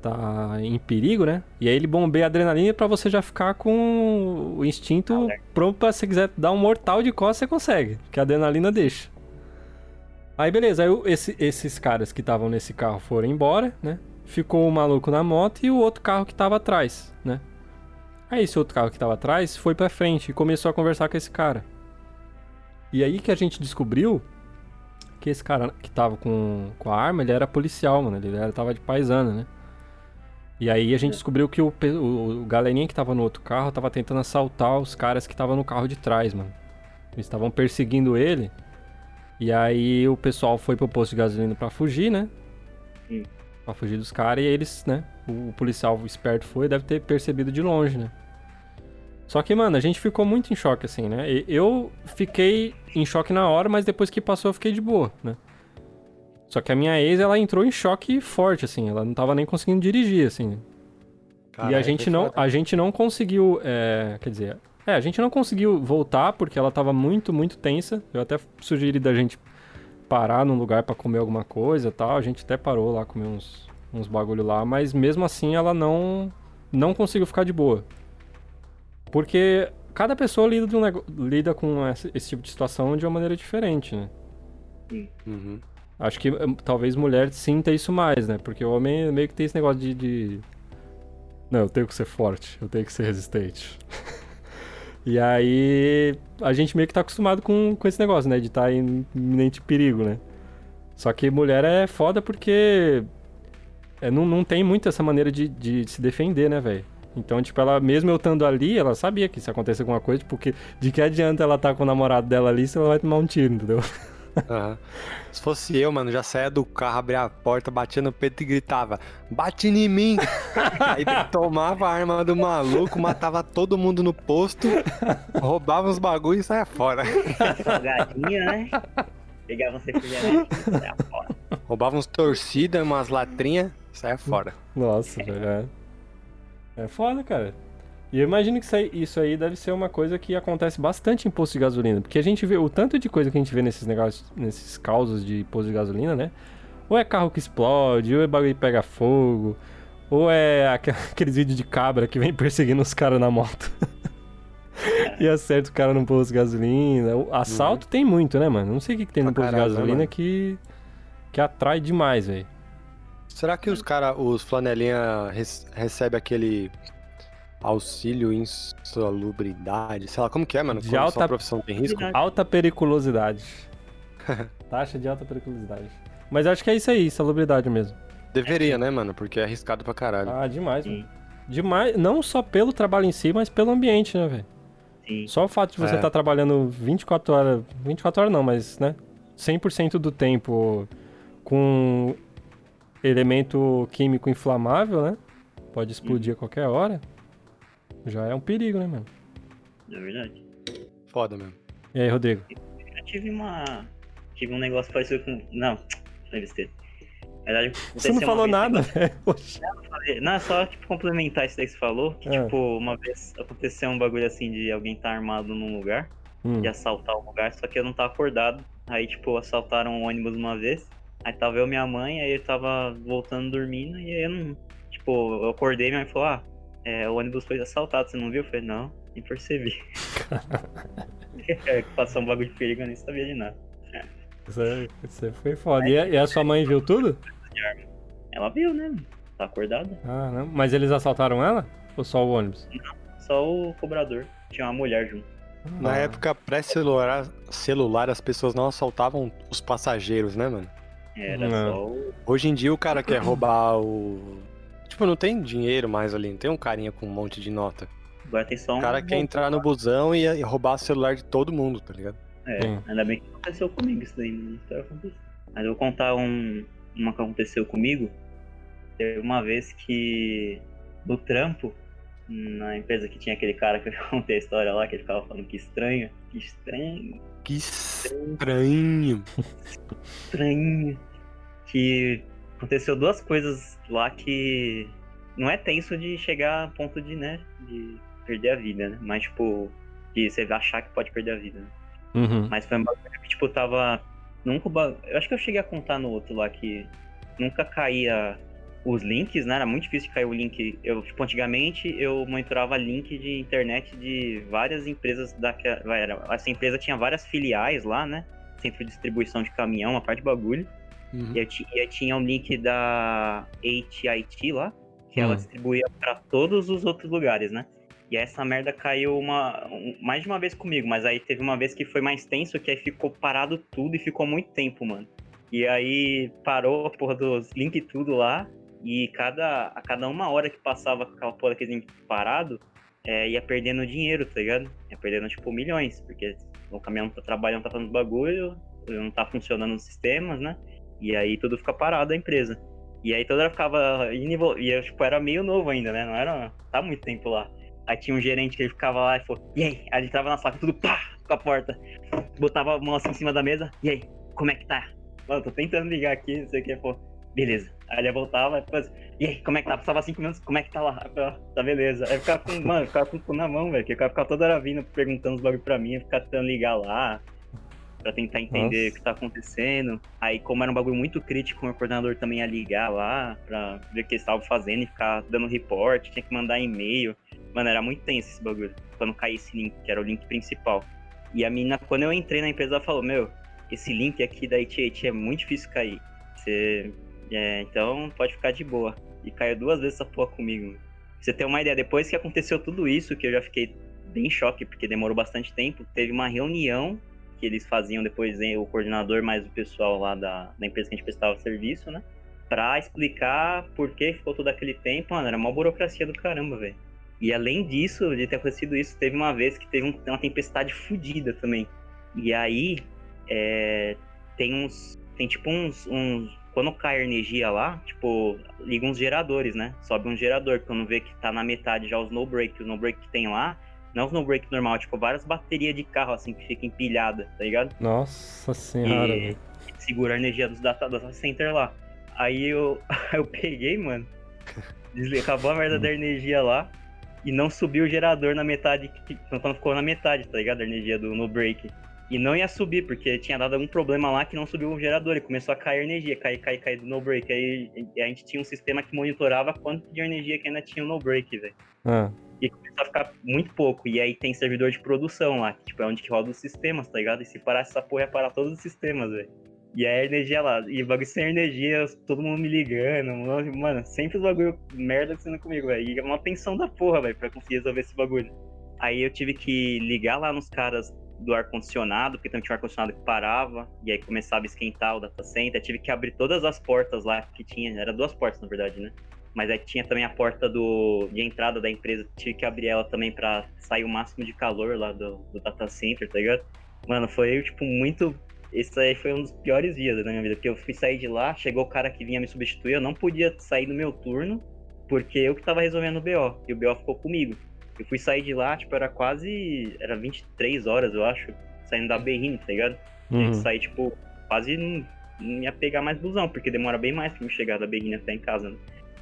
tá em perigo, né? E aí ele bombeia a adrenalina pra você já ficar com o instinto Alerta. pronto pra se quiser dar um mortal de costas, você consegue. Que a adrenalina deixa. Aí beleza, aí esse- esses caras que estavam nesse carro foram embora, né? Ficou o maluco na moto e o outro carro que tava atrás, né? Aí esse outro carro que tava atrás foi pra frente e começou a conversar com esse cara. E aí que a gente descobriu que esse cara que tava com, com a arma, ele era policial, mano. Ele era, tava de paisana, né? E aí a gente descobriu que o, o, o galerinha que tava no outro carro tava tentando assaltar os caras que estavam no carro de trás, mano. Eles estavam perseguindo ele. E aí o pessoal foi pro posto de gasolina pra fugir, né? Hum. Pra fugir dos caras. E eles, né? O, o policial esperto foi, deve ter percebido de longe, né? Só que, mano, a gente ficou muito em choque, assim, né? Eu fiquei em choque na hora, mas depois que passou eu fiquei de boa, né? Só que a minha ex, ela entrou em choque forte, assim. Ela não tava nem conseguindo dirigir, assim. e a gente não, a gente não conseguiu, é, quer dizer, é, a gente não conseguiu voltar porque ela tava muito, muito tensa. Eu até sugeri da gente parar num lugar pra comer alguma coisa, e tal. A gente até parou lá comer uns, uns bagulho lá, mas mesmo assim ela não não conseguiu ficar de boa. Porque cada pessoa lida, de um lida com esse, esse tipo de situação de uma maneira diferente, né? Uhum. Acho que hum, talvez mulher sinta isso mais, né? Porque o homem meio que tem esse negócio de, de- Não, eu tenho que ser forte, eu tenho que ser resistente. (laughs) e aí a gente meio que tá acostumado com, com esse negócio, né? De estar em iminente perigo, né? Só que mulher é foda porque é, não, não tem muito essa maneira de, de se defender, né, velho? Então, tipo, ela, mesmo eu estando ali, ela sabia que se acontecer alguma coisa, porque de que adianta ela estar com o namorado dela ali se ela vai tomar um tiro, entendeu? (laughs) Aham. Se fosse eu, mano, já saía do carro, abria a porta, batia no peito e gritava: Bate em mim! (laughs) Aí tomava a arma do maluco, matava todo mundo no posto, roubava os bagulhos e saia fora. Salgadinho, né? Pegava um refrigerante. saia fora. Roubava uns torcida, umas latrinhas, saia fora. Nossa, velho. É. é foda, cara. E eu imagino que isso aí, isso aí deve ser uma coisa que acontece bastante em posto de gasolina. Porque a gente vê o tanto de coisa que a gente vê nesses negócios, nesses causos de posto de gasolina, né? Ou é carro que explode, ou é bagulho que pega fogo, ou é aqu- (laughs) aqueles vídeos de cabra que vem perseguindo os caras na moto. (laughs) e acerta o cara no posto de gasolina. O assalto tem muito, né, mano? Não sei o que, que tem no posto de caralho, gasolina que, que atrai demais, velho. Será que os cara, os flanelinha res- recebe aquele auxílio insalubridade? Sei lá, como que é, mano? De alta- sua profissão tem risco? Alta periculosidade. (laughs) Taxa de alta periculosidade. Mas acho que é isso aí, salubridade mesmo. Deveria, né, mano? Porque é arriscado pra caralho. Ah, demais, Sim. mano. Demais, não só pelo trabalho em si, mas pelo ambiente, né, velho? Sim. Só o fato de você É. estar trabalhando 24 horas, 24 horas não, mas, né, 100% do tempo com elemento químico inflamável, né? Pode explodir a qualquer hora. Já é um perigo, né, mano? É verdade. Foda mesmo. E aí, Rodrigo? Eu tive uma. Tive um negócio parecido com. Não, foi besteira. Na verdade, Você não falou nada, (laughs) velho. Poxa. Não, é só tipo, complementar isso daí que você falou. Que, Ah. tipo, uma vez aconteceu um bagulho assim de alguém estar armado num lugar, Hum. de assaltar o lugar, só que eu não tava acordado. Aí, tipo, assaltaram um ônibus uma vez. Aí tava eu e minha mãe, aí eu tava voltando dormindo, e aí eu não. Tipo, eu acordei e minha mãe falou: Ah, é, o ônibus foi assaltado, você não viu? Eu falei: Não, nem percebi. (laughs) É, Passou um bagulho de perigo, eu nem sabia de nada. Isso, aí- isso aí foi foda. E a, e a sua mãe viu tudo? Ela viu, né? Tá acordada. Ah, não. Mas eles assaltaram ela? Ou só o ônibus? Só o cobrador. Tinha uma mulher junto. Na Ah. época pré-celular, celular, as pessoas não assaltavam os passageiros, né, mano? Era Não. só o. Hoje em dia o cara quer roubar o. Tipo, não tem dinheiro mais ali, não tem um carinha com um monte de nota. Agora tem só um. O cara quer entrar no busão e, e roubar o celular de todo mundo, tá ligado? É, Sim. ainda bem que aconteceu comigo isso daí, acontecer. Mas eu vou contar um, uma que aconteceu comigo. Teve uma vez que no trampo, na empresa que tinha aquele cara que eu (laughs) contei a história lá, que ele ficava falando que estranho, que estranho, Que estranho. estranho. Que aconteceu duas coisas lá que não é tenso de chegar a ponto de, né, de perder a vida, né? Mas, tipo, de você achar que pode perder a vida, né? Uhum. Mas foi um bagulho que, tipo, tava. Nunca. Eu acho que eu cheguei a contar no outro lá que nunca caía os links, né? Era muito difícil de cair o link. Eu, tipo, antigamente eu monitorava link de internet de várias empresas da. vai, era- Essa empresa tinha várias filiais lá, né? Centro de distribuição de caminhão, uma parte de bagulho. Uhum. E, eu e tinha o link da AT&T lá, que ela Hum. distribuía pra todos os outros lugares, né? E essa merda caiu uma, um- mais de uma vez comigo, mas aí teve uma vez que foi mais tenso, que aí ficou parado tudo e ficou muito tempo, mano. E aí parou a porra dos links tudo lá, e cada, a cada uma hora que passava com aquela porra daquele link parado, é, ia perdendo dinheiro, tá ligado? Ia perdendo, tipo, milhões, porque o caminhão não tá trabalhando, tá fazendo bagulho, não tá funcionando os sistemas, né? E aí tudo fica parado a empresa. E aí toda hora ficava e eu, tipo, era meio novo ainda, né? Não era. Tá muito tempo lá. Aí tinha um gerente que ele ficava lá e falou, e aí? Aí ele tava na sala, tudo pá, com a porta. Botava a mão assim em cima da mesa, e aí, como é que tá? Mano, tô tentando ligar aqui, não sei o que, pô. Beleza. Aí ele voltava depois, e aí, como é que tá? Passava cinco minutos, como é que tá lá? Eu falava, tá beleza. Aí eu ficava com, mano, eu ficava com o cu na mão, velho. Que cara ficava toda hora vindo perguntando os bagulho pra mim, eu ficava tentando ligar lá. Pra tentar entender Nossa. o que tá acontecendo. Aí, como era um bagulho muito crítico, o meu coordenador também ia ligar lá pra ver o que eles estavam fazendo e ficar dando report, tinha que mandar e-mail. Mano, era muito tenso esse bagulho. Quando caía esse link, que era o link principal. E a menina, quando eu entrei na empresa, ela falou: Meu, esse link aqui da AT&T é muito difícil cair. Você. É, então pode ficar de boa. E caiu duas vezes essa porra comigo. Pra você ter uma ideia, depois que aconteceu tudo isso, que eu já fiquei bem em choque, porque demorou bastante tempo, teve uma reunião que eles faziam depois, o coordenador mais o pessoal lá da, da empresa que a gente prestava serviço, né? Pra explicar por que ficou todo aquele tempo, mano, era uma burocracia do caramba, velho. E além disso, de ter acontecido isso, teve uma vez que teve um- uma tempestade fodida também. E aí, é, tem uns. Tem tipo uns, uns. Quando cai a energia lá, tipo, liga uns geradores, né? Sobe um gerador, quando vê que tá na metade já o snow break. O snow break que tem lá, não snow break normal, tipo, várias baterias de carro assim que fica empilhada, tá ligado? Nossa senhora, E- segura a energia dos data, data center lá. Aí eu, (laughs) eu peguei, mano. Acabou a merda da energia lá. E não subiu o gerador na metade. Quando ficou na metade, tá ligado? A energia do no break. E não ia subir, porque tinha dado algum problema lá que não subiu o gerador. E começou a cair energia, cair, cair, cair do no break. Aí a gente tinha um sistema que monitorava quanto de energia que ainda tinha o no break, velho. Ah, E começou a ficar muito pouco. E aí tem servidor de produção lá, que tipo, é onde que roda os sistemas, tá ligado? E se parasse essa porra, ia parar todos os sistemas, velho. E aí a energia lá. E bagulho sem energia, todo mundo me ligando. Mano, sempre os bagulho merda acontecendo comigo, velho. E é uma tensão da porra, velho, pra conseguir resolver esse bagulho. Aí eu tive que ligar lá nos caras do ar-condicionado, porque também tinha um ar-condicionado que parava, e aí começava a esquentar o data center. Tive que abrir todas as portas lá que tinha. Era duas portas, na verdade, né? Mas aí tinha também a porta do, de entrada da empresa, tive que abrir ela também pra sair o máximo de calor lá do, do data center, tá ligado? Mano, foi, tipo, muito. Esse aí foi um dos piores dias da minha vida, porque eu fui sair de lá, chegou o cara que vinha me substituir, eu não podia sair do meu turno, porque eu que tava resolvendo o BO, e o BO ficou comigo. Eu fui sair de lá, tipo, era quase. Era 23 horas, eu acho, saindo da Berrine, tá ligado? Uhum. que sair, tipo, quase não, não ia pegar mais busão, porque demora bem mais pra me chegar da Berrine até em casa, né?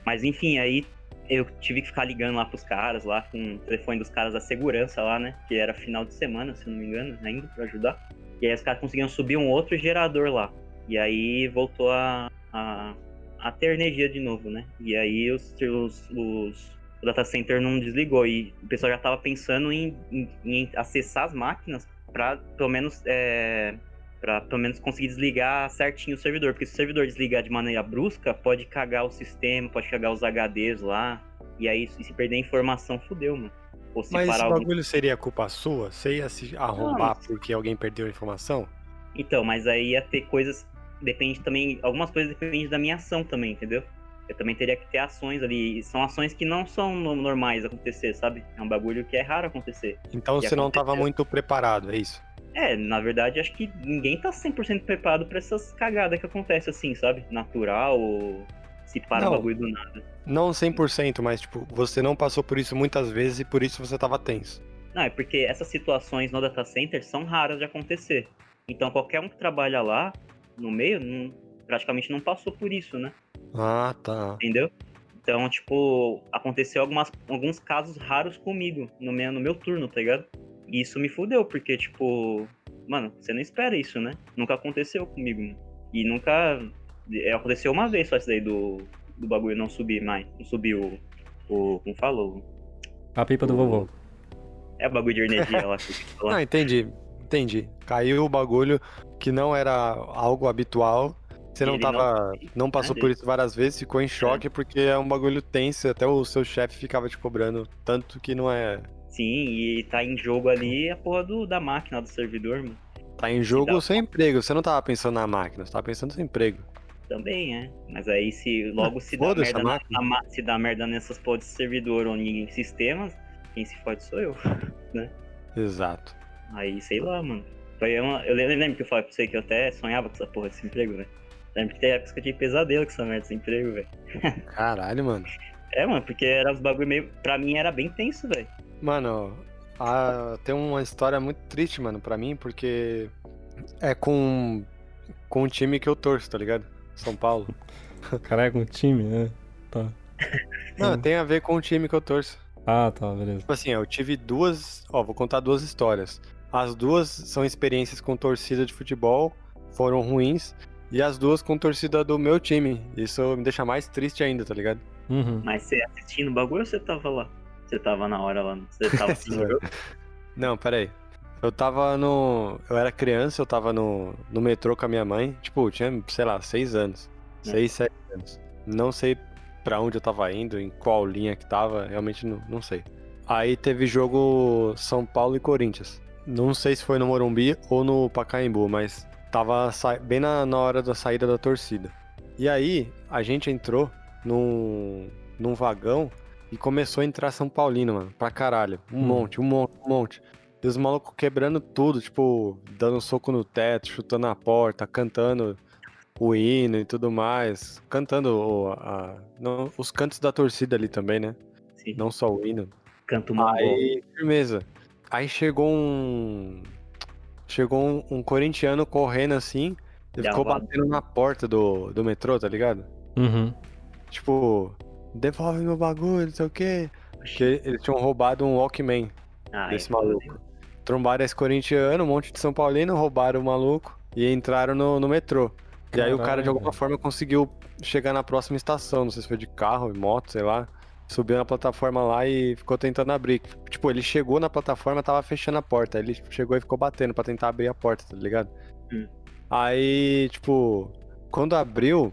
Mas enfim, aí eu tive que ficar ligando lá pros caras, lá com o telefone dos caras da segurança lá, né? Que era final de semana, se não me engano, ainda, pra ajudar. E aí os caras conseguiam subir um outro gerador lá. E aí voltou a, a, a ter energia de novo, né? E aí os, os, os- o data center não desligou. E o pessoal já tava pensando em, em- em acessar as máquinas pra pelo menos. É, Pra pelo menos conseguir desligar certinho o servidor. Porque se o servidor desligar de maneira brusca, pode cagar o sistema, pode cagar os HDs lá. E aí, se perder a informação, fudeu, mano. Ou se Mas esse algum... bagulho seria culpa sua? Você ia se arrombar porque alguém perdeu a informação? Então, mas aí ia ter coisas. Depende também. Algumas coisas dependem da minha ação também, entendeu? Eu também teria que ter ações ali. e São ações que não são no- normais acontecer, sabe? É um bagulho que é raro acontecer. Então E você não tava aconteceu. muito preparado, é isso? É, na verdade, acho que ninguém tá 100% preparado pra essas cagadas que acontecem assim, sabe? Natural ou se para Não. o bagulho do nada. Não 100%, mas tipo, você não passou por isso muitas vezes e por isso você tava tenso. Não, é porque essas situações no data center são raras de acontecer. Então qualquer um que trabalha lá, no meio, não- praticamente não passou por isso, né? Ah, tá. Entendeu? Então, tipo, aconteceu algumas, alguns casos raros comigo no meu, no meu turno, tá ligado? E isso me fudeu, porque, tipo, mano, você não espera isso, né? Nunca aconteceu comigo. mano. E nunca. é, aconteceu uma vez só isso daí do, do bagulho não subir mais. Não subir o. o como falou? A pipa do vovô. É o bagulho de energia lá. Ah, entendi. Entendi. Caiu o bagulho que não era algo habitual. Você não Ele não- tava. Não, passou por isso várias vezes, ficou em choque porque é um bagulho tenso. Até o seu chefe ficava te cobrando. Tanto que não é. Sim, e tá em jogo ali a porra do, da máquina do servidor, mano. Tá em jogo o seu emprego. Você não tava pensando na máquina, você tava pensando no seu emprego. Também, é. Mas aí se logo se dá merda, na, na se dá merda nessas porra de servidor ou em sistemas, quem se fode sou eu. (laughs) Exato. Aí, sei lá, mano. Foi uma, eu lembro que eu falei pra você que eu até sonhava com essa porra desse emprego, velho. Lembro que tem épocas que eu tive pesadelo com essa merda desse emprego, velho. (laughs) Caralho, mano. É, mano, porque era os bagulho meio. Pra mim era bem tenso, velho. Mano, a- tem uma história muito triste, mano, pra mim, porque é com, com um time que eu torço, tá ligado? São Paulo. (laughs) Caraca, um time, né? Tá. Não, tem a ver com o time que eu torço. Ah, tá, beleza. Tipo assim, eu tive duas. Ó, vou contar duas histórias. As duas são experiências com torcida de futebol, foram ruins. E as duas com torcida do meu time. Isso me deixa mais triste ainda, tá ligado? Uhum. Mas você assistindo o bagulho ou você tava lá? Você tava na hora lá? Você (laughs) tava o jogo? Não, peraí. Eu tava no. Eu era criança, eu tava no, no metrô com a minha mãe. Tipo, tinha, sei lá, seis anos. É. Seis, sete anos. Não sei pra onde eu tava indo, em qual linha que tava, realmente não, não sei. Aí teve jogo São Paulo e Corinthians. Não sei se foi no Morumbi ou no Pacaembu, mas tava bem na, na hora da saída da torcida. E aí, a gente entrou num, num vagão e começou a entrar São Paulino, mano, pra caralho. Um Hum. monte, um monte, um monte. E os malucos quebrando tudo, tipo, dando soco no teto, chutando a porta, cantando o hino e tudo mais. Cantando o- a- não, os cantos da torcida ali também, né? Sim. Não só o hino. Canto bola. Aí, firmeza. Aí chegou um. Chegou um, um corintiano correndo assim e Dá ficou batendo na porta do, do metrô, tá ligado? Uhum. Tipo, devolve meu bagulho, não sei o quê. Porque eles tinham roubado um Walkman Ah, desse é foda, maluco. hein? Trombaram esse corintiano, um monte de São Paulino, roubaram o maluco e entraram no, no metrô. E aí o cara, de alguma forma, conseguiu chegar na próxima estação. Não sei se foi de carro, moto, sei lá. Subiu na plataforma lá e ficou tentando abrir. Tipo, ele chegou na plataforma tava fechando a porta. Aí Ele chegou e ficou batendo pra tentar abrir a porta, tá ligado? Hum. Aí, tipo, quando abriu,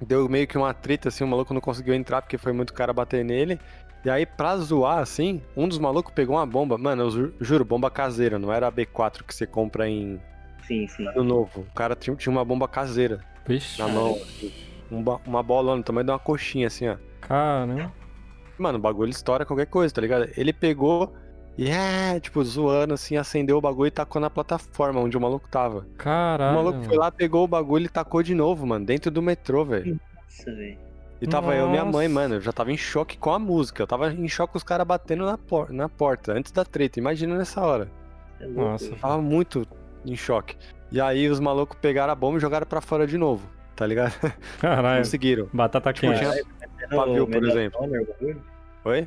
deu meio que uma treta, assim, o maluco não conseguiu entrar porque foi muito cara bater nele. E aí, pra zoar, assim, um dos malucos pegou uma bomba. Mano, eu ju- juro, bomba caseira, não era a B4 que você compra em Sim, sim. ano novo. O cara tinha, tinha uma bomba caseira Vixe. na mão. assim. Um ba- uma bola no tamanho de uma coxinha, assim, ó. Caramba. Mano, o bagulho estoura qualquer coisa, tá ligado? Ele pegou e, é, tipo, zoando, assim, acendeu o bagulho e tacou na plataforma onde o maluco tava. Caralho. o maluco foi lá, pegou o bagulho e tacou de novo, mano, dentro do metrô, velho. Nossa, velho. E tava eu e minha mãe, Nossa. mano. Eu já tava em choque com a música. Eu tava em choque com os caras batendo na, por- na porta, antes da treta. Imagina nessa hora. É Nossa. Eu tava muito em choque. E aí os malucos pegaram a bomba e jogaram pra fora de novo, tá ligado? (laughs) Caralho. Conseguiram. Batata Tipo, quente. É pavio, por exemplo. Bagulho? Oi?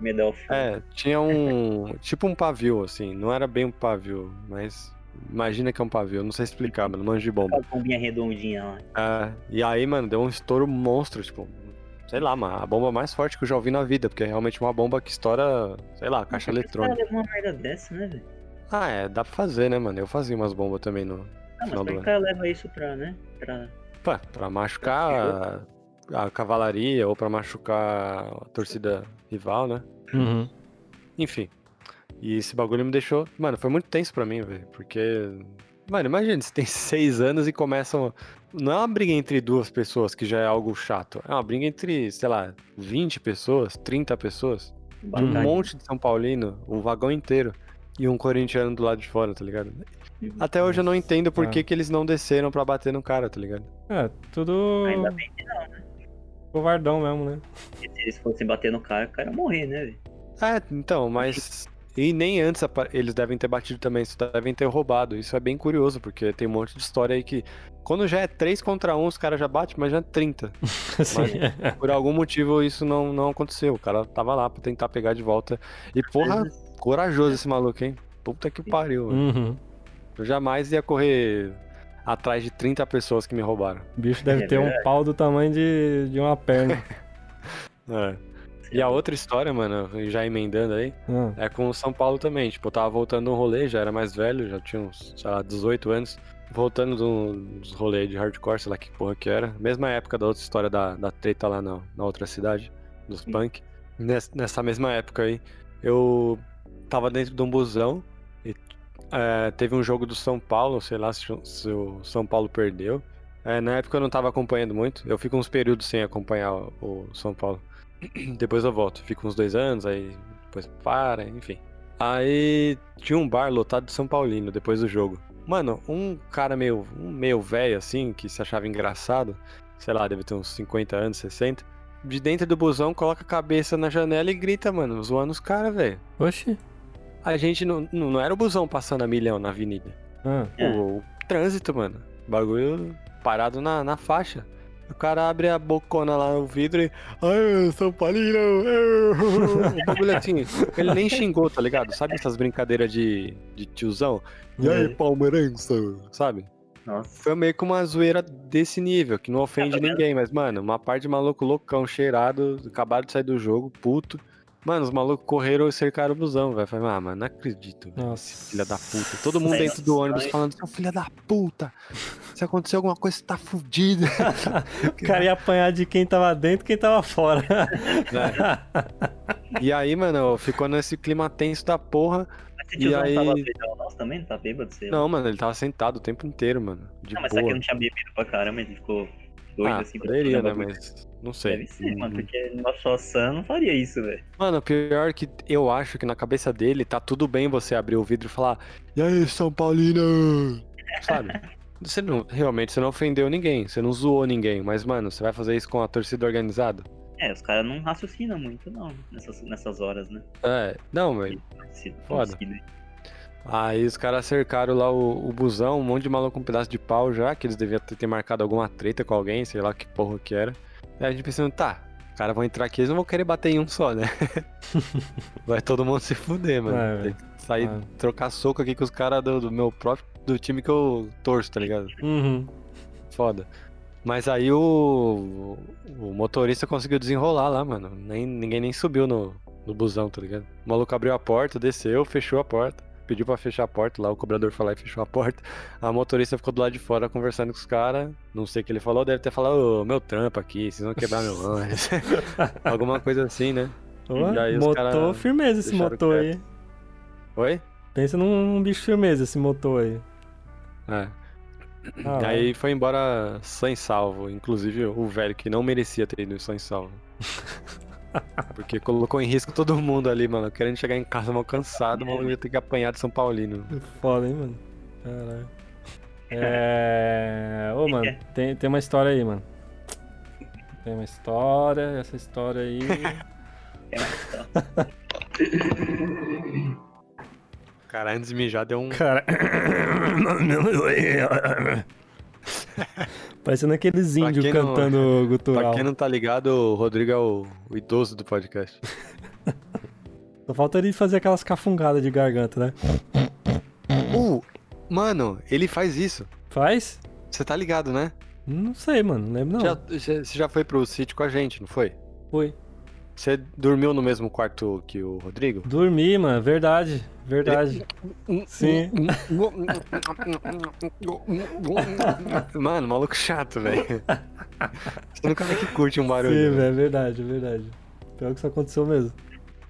Medal. É, tinha um. (laughs) tipo um pavio, assim. Não era bem um pavio, mas. Imagina que é um pavio. Não sei explicar, mano. Manjo de bomba. Aquela bombinha redondinha lá. É, e aí, mano, deu um estouro monstro, tipo. Sei lá, mano. A bomba mais forte que eu já ouvi na vida, porque é realmente uma bomba que estoura, sei lá, caixa que caras eletrônica. levam uma merda dessa, né, velho? Ah, é, dá pra fazer, né, mano? Eu fazia umas bombas também no. Ah, mas por que do o cara leva isso pra, né? Pra... Pá, pra machucar a, a cavalaria ou pra machucar a torcida rival, né? Uhum. Enfim. E esse bagulho me deixou. Mano, foi muito tenso pra mim, velho. Porque. Mano, imagina, você tem (laughs) seis anos e começam. Não é uma briga entre duas pessoas, que já é algo chato. É uma briga entre, sei lá, 20 pessoas, 30 pessoas. De um Bacana. monte de São Paulino, o vagão inteiro. E um corintiano do lado de fora, tá ligado? Até hoje eu não entendo por que, que eles não desceram pra bater no cara, tá ligado? É, tudo Ainda bem que não, né? Covardão mesmo, né? Porque se eles fossem bater no cara, o cara ia morrer, né, velho? É, então, mas. E nem antes eles devem ter batido também, só devem ter roubado. Isso é bem curioso, porque tem um monte de história aí que. Quando já é 3 contra 1, os caras já batem, mas já é 30. Assim, (laughs) Por algum motivo isso não, não aconteceu. O cara tava lá pra tentar pegar de volta. E porra, corajoso esse maluco, hein? Puta que pariu, uhum. Eu jamais ia correr atrás de 30 pessoas que me roubaram. O bicho deve É ter um verdade. pau do tamanho de, de uma perna. (laughs) É. E a outra história, mano, já emendando aí, Ah, é com o São Paulo também. Tipo, eu tava voltando um rolê, já era mais velho, já tinha uns, sei lá, 18 anos. Voltando uns rolês de hardcore, sei lá que porra que era. Mesma época da outra história da, da treta lá na, na outra cidade, dos Sim. punk. Ness- nessa mesma época aí, eu tava dentro de um busão é, teve um jogo do São Paulo, sei lá se, o- se o São Paulo perdeu. É, na época eu não tava acompanhando muito, eu fico uns períodos sem acompanhar o, o São Paulo. (clears throat) Depois eu volto, fico uns dois anos, aí depois para, enfim. Aí tinha um bar lotado de São Paulino depois do jogo. Mano, um cara meio, um meio velho assim, que se achava engraçado, sei lá, deve ter uns 50 anos, 60. De dentro do busão, coloca a cabeça na janela e grita, mano, zoando os caras, velho. Oxi. A gente não, não era o busão passando a milhão na avenida. Ah, É. O, o trânsito, mano. Bagulho parado na, na faixa. O cara abre a bocona lá no vidro e. Ai, São Paulino! O bagulho assim. Ele nem xingou, tá ligado? Sabe essas brincadeiras de, de tiozão? E aí, É. palmeirense? Sabe? Nossa. Foi meio que uma zoeira desse nível, que não ofende É, tá ninguém, mas, mano, uma parte de maluco loucão, cheirado, acabado de sair do jogo, puto. Mano, os malucos correram e cercaram o busão, velho. Falei, ah, mano, não acredito. velho. nossa. Filha da puta. Todo mundo Nossa, dentro do ônibus falando, seu filho da puta. Se acontecer alguma coisa, você tá fudido. (laughs) O cara ia apanhar de quem tava dentro e quem tava fora. (laughs) e aí, mano, ficou nesse clima tenso da porra. Mas esse E tiozão aí- tava beijão nosso também? Não tá bêbado? Sei lá. Não, mano, ele tava sentado o tempo inteiro, mano. De Não, mas será que boa. ele não tinha bebido pra caramba? Ele ficou doido Ah, assim? pra poderia, né? Mas não sei. Deve ser, mano, Uhum. porque nosso só Sam não faria isso, velho. Mano, pior que eu acho que na cabeça dele tá tudo bem você abrir o vidro e falar E aí, São Paulino? Sabe? (laughs) Você não, realmente, você não ofendeu ninguém, você não zoou ninguém, mas, mano, você vai fazer isso com a torcida organizada? É, os caras não raciocinam muito, não, nessas, nessas horas, né? É, não, velho. Foda. se- Aí os caras cercaram lá o, o busão, um monte de maluco com um pedaço de pau já, que eles deviam ter, ter marcado alguma treta com alguém, sei lá que porra que era. Aí a gente pensando, tá, os caras vão entrar aqui, eles não vão querer bater em um só, né? (laughs) Vai todo mundo se fuder, mano. É, Tem que sair, Ah. trocar soco aqui com os caras do, do meu próprio, do time que eu torço, tá ligado? Uhum. Foda. Mas aí o, o motorista conseguiu desenrolar lá, mano. Nem, ninguém nem subiu no, no busão, tá ligado? O maluco abriu a porta, desceu, fechou a porta. Pediu pra fechar a porta lá, o cobrador foi lá e fechou a porta. A motorista ficou do lado de fora conversando com os caras. Não sei o que ele falou, deve ter falado, ô, meu trampo aqui, vocês vão quebrar meu (laughs) ônibus. (laughs) Alguma coisa assim, né? E os motor firmeza esse motor aí. Oi? Pensa num bicho firmeza esse motor aí. É. Ah, aí foi embora sem salvo, inclusive o velho que não merecia ter ido sem salvo. (laughs) Porque colocou em risco todo mundo ali, mano. Querendo chegar em casa mal cansado, mas ia ter que apanhar de São Paulino. Foda, hein, mano? Caralho. É. Ô, mano, tem, tem uma história aí, mano. Tem uma história, essa história aí. (laughs) É tal. Cara, antes de mijar deu um. Cara. (coughs) (laughs) Parecendo aqueles índios quem não- cantando (laughs) Pra gutural. quem não tá ligado, o Rodrigo é o, o idoso do podcast. (laughs) Só falta ele fazer aquelas cafungadas de garganta, né? Uh, mano, ele faz isso. Faz? Você tá ligado, né? Não sei, mano. Não lembro, não. Já- já- você já foi pro sítio com a gente, não foi? Foi. Você dormiu no mesmo quarto que o Rodrigo? Dormi, mano. Verdade. Verdade. Sim. (laughs) Mano, maluco chato, velho. Você nunca vê que curte um barulho. Sim, né? velho. É verdade, é verdade. Pior que isso aconteceu mesmo.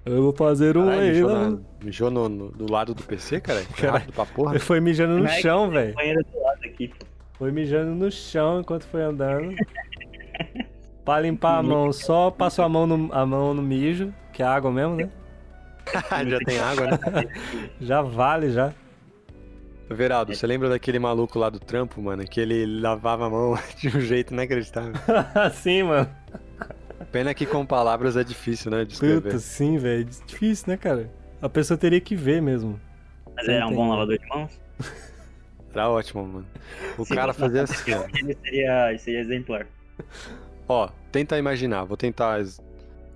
Eu vou fazer um aí, mijou, não. na- mijou no, no- do lado do PC, cara? Foi Caralho. pra porra. Ele foi mijando no é chão, velho. Foi mijando no chão enquanto foi andando. (laughs) pra limpar a mão, só passou a mão no, a mão no mijo, que é água mesmo, né? (laughs) Já tem água, né? (laughs) Já vale, já. Veraldo, você lembra daquele maluco lá do trampo, mano? Que ele lavava a mão (laughs) de um jeito inacreditável. Sim, mano. Pena que com palavras é difícil, né? De escrever. Puta, sim, velho. Difícil, né, cara? A pessoa teria que ver mesmo. Mas ele era um bom lavador de mãos? Era ótimo, mano. O Se cara fazia assim, ó. Ele seria, ele seria exemplar. Ó, tenta imaginar, vou tentar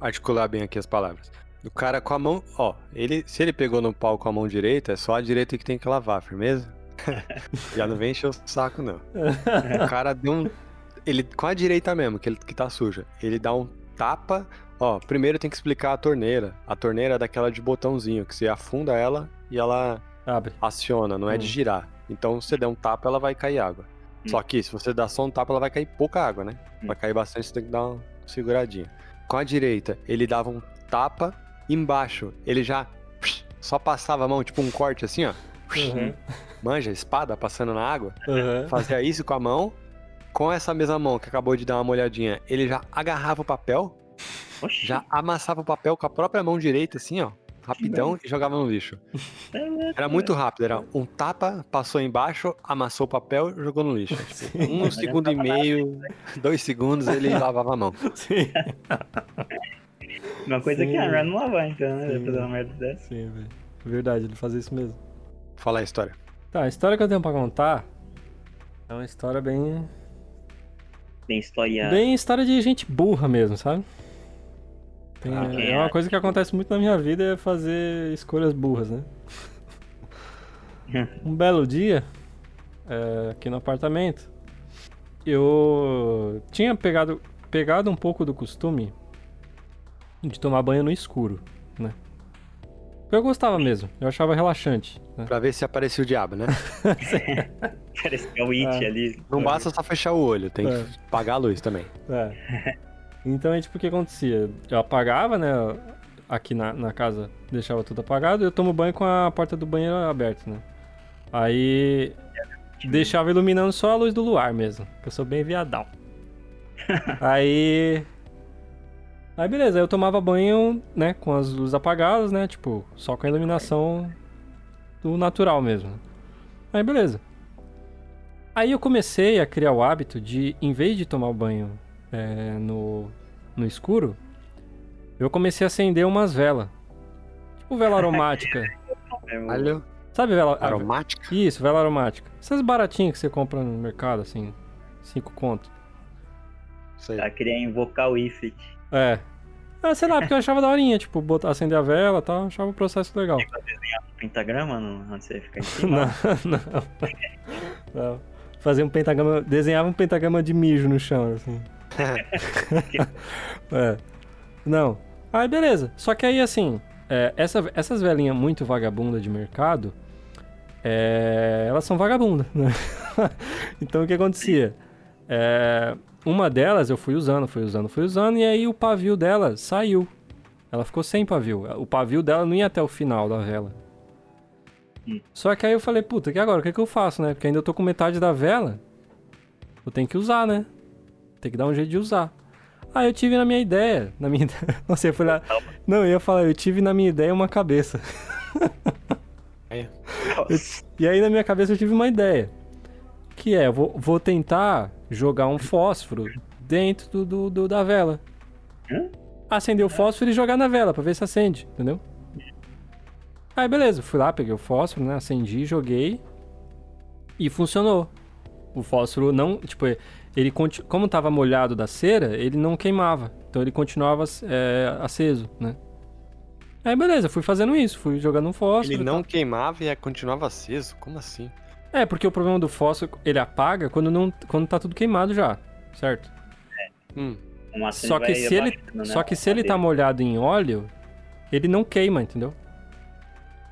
articular bem aqui as palavras. O cara com a mão, ó, ele, se ele pegou no pau com a mão direita, é só a direita que tem que lavar, firmeza? (laughs) Já não vem encher o saco, não. O (laughs) cara deu um. Ele, com a direita mesmo, que, ele, que tá suja, ele dá um tapa. Ó, primeiro tem que explicar a torneira. A torneira é daquela de botãozinho, que você afunda ela e ela Abre. aciona, não é de Hum. girar. Então, se você der um tapa, ela vai cair água. Hum. Só que se você dar só um tapa, ela vai cair pouca água, né? Vai cair bastante, você tem que dar uma seguradinha. Com a direita, ele dava um tapa embaixo. Ele já só passava a mão, tipo um corte assim, ó. Uhum. Manja, espada passando na água. Uhum. Fazia isso com a mão. Com essa mesma mão que acabou de dar uma molhadinha, ele já agarrava o papel, Oxi, já amassava o papel com a própria mão direita, assim, ó. Rapidão e jogava no lixo. Era muito rápido, era um tapa, passou embaixo, amassou o papel e jogou no lixo. (laughs) Um segundo e meio, dois segundos, ele (laughs) lavava a mão. Sim, Uma coisa Sim. que a melhor não lavar, então, né? Sim. Vai fazer uma merda dessa. sim, velho. Verdade, ele fazia isso mesmo. Fala a história. Tá, a história que eu tenho pra contar é uma história bem. Tem história. Bem história de gente burra mesmo, sabe? Tem- Ah, é uma coisa que acontece muito na minha vida é fazer escolhas burras, né? (laughs) um belo dia, é, aqui no apartamento, eu tinha pegado, pegado um pouco do costume de tomar banho no escuro, né? Eu gostava mesmo, eu achava relaxante. Né? Pra ver se aparecia o diabo, né? (laughs) Parece que é o It Ah. ali. Não basta só fechar o olho, tem É. que apagar a luz também. É. (laughs) Então, é tipo, o que acontecia? Eu apagava, né? Aqui na, na casa deixava tudo apagado e eu tomo banho com a porta do banheiro aberta, né? Aí deixava iluminando só a luz do luar mesmo, que eu sou bem viadão. (laughs) Aí. Aí beleza, aí eu tomava banho, né, com as luzes apagadas, né? Tipo, só com a iluminação do natural mesmo. Aí beleza. Aí eu comecei a criar o hábito de, em vez de tomar banho é, no, no escuro, eu comecei a acender umas velas. Tipo vela (laughs) aromática. Olha, Sabe vela aromática. Isso, vela aromática. Essas baratinhas que você compra no mercado, assim, 5 conto. Aí. Ela queria invocar o Ifrit. É. Ah, sei lá, porque eu achava daorinha, tipo, botar, acender a vela e tal, achava o processo legal. Pentagrama, no, onde você fica em (laughs) cima. Não, não. (laughs) não. Fazia um pentagrama, desenhava um pentagrama de mijo no chão, assim. (laughs) É. Não. Aí beleza. Só que aí assim, é, essa- essas velhinhas muito vagabunda de mercado, é, elas são vagabundas, né? (laughs) então o que acontecia? É, uma delas eu fui usando, fui usando, fui usando, e aí o pavio dela saiu. Ela ficou sem pavio. O pavio dela não ia até o final da vela. Hum. Só que aí eu falei, puta, que agora? O que, que eu faço, né? Porque ainda eu tô com metade da vela. Eu tenho que usar, né? Tem que dar um jeito de usar. Aí eu tive na minha ideia. Na minha. (laughs) Nossa, eu fui lá. Não, eu ia falar, eu tive na minha ideia uma cabeça. (laughs) Nossa. E aí na minha cabeça eu tive uma ideia. Que é, eu vou, vou tentar jogar um fósforo dentro do, do- do- da vela. Hã? Acender o fósforo e jogar na vela pra ver se acende, entendeu? Aí beleza, fui lá, peguei o fósforo, né? Acendi, joguei. E funcionou. O fósforo não, tipo, ele como tava molhado da cera, ele não queimava. Então ele continuava é, aceso, né? Aí beleza, fui fazendo isso, fui jogando um fósforo. Ele e tal. não queimava e continuava aceso? Como assim? É, porque o problema do fósforo, ele apaga quando, não, quando tá tudo queimado já, certo? Hum, O macete Só que, se ele, abaixando, né, só que se ele tá molhado em óleo, ele não queima, entendeu?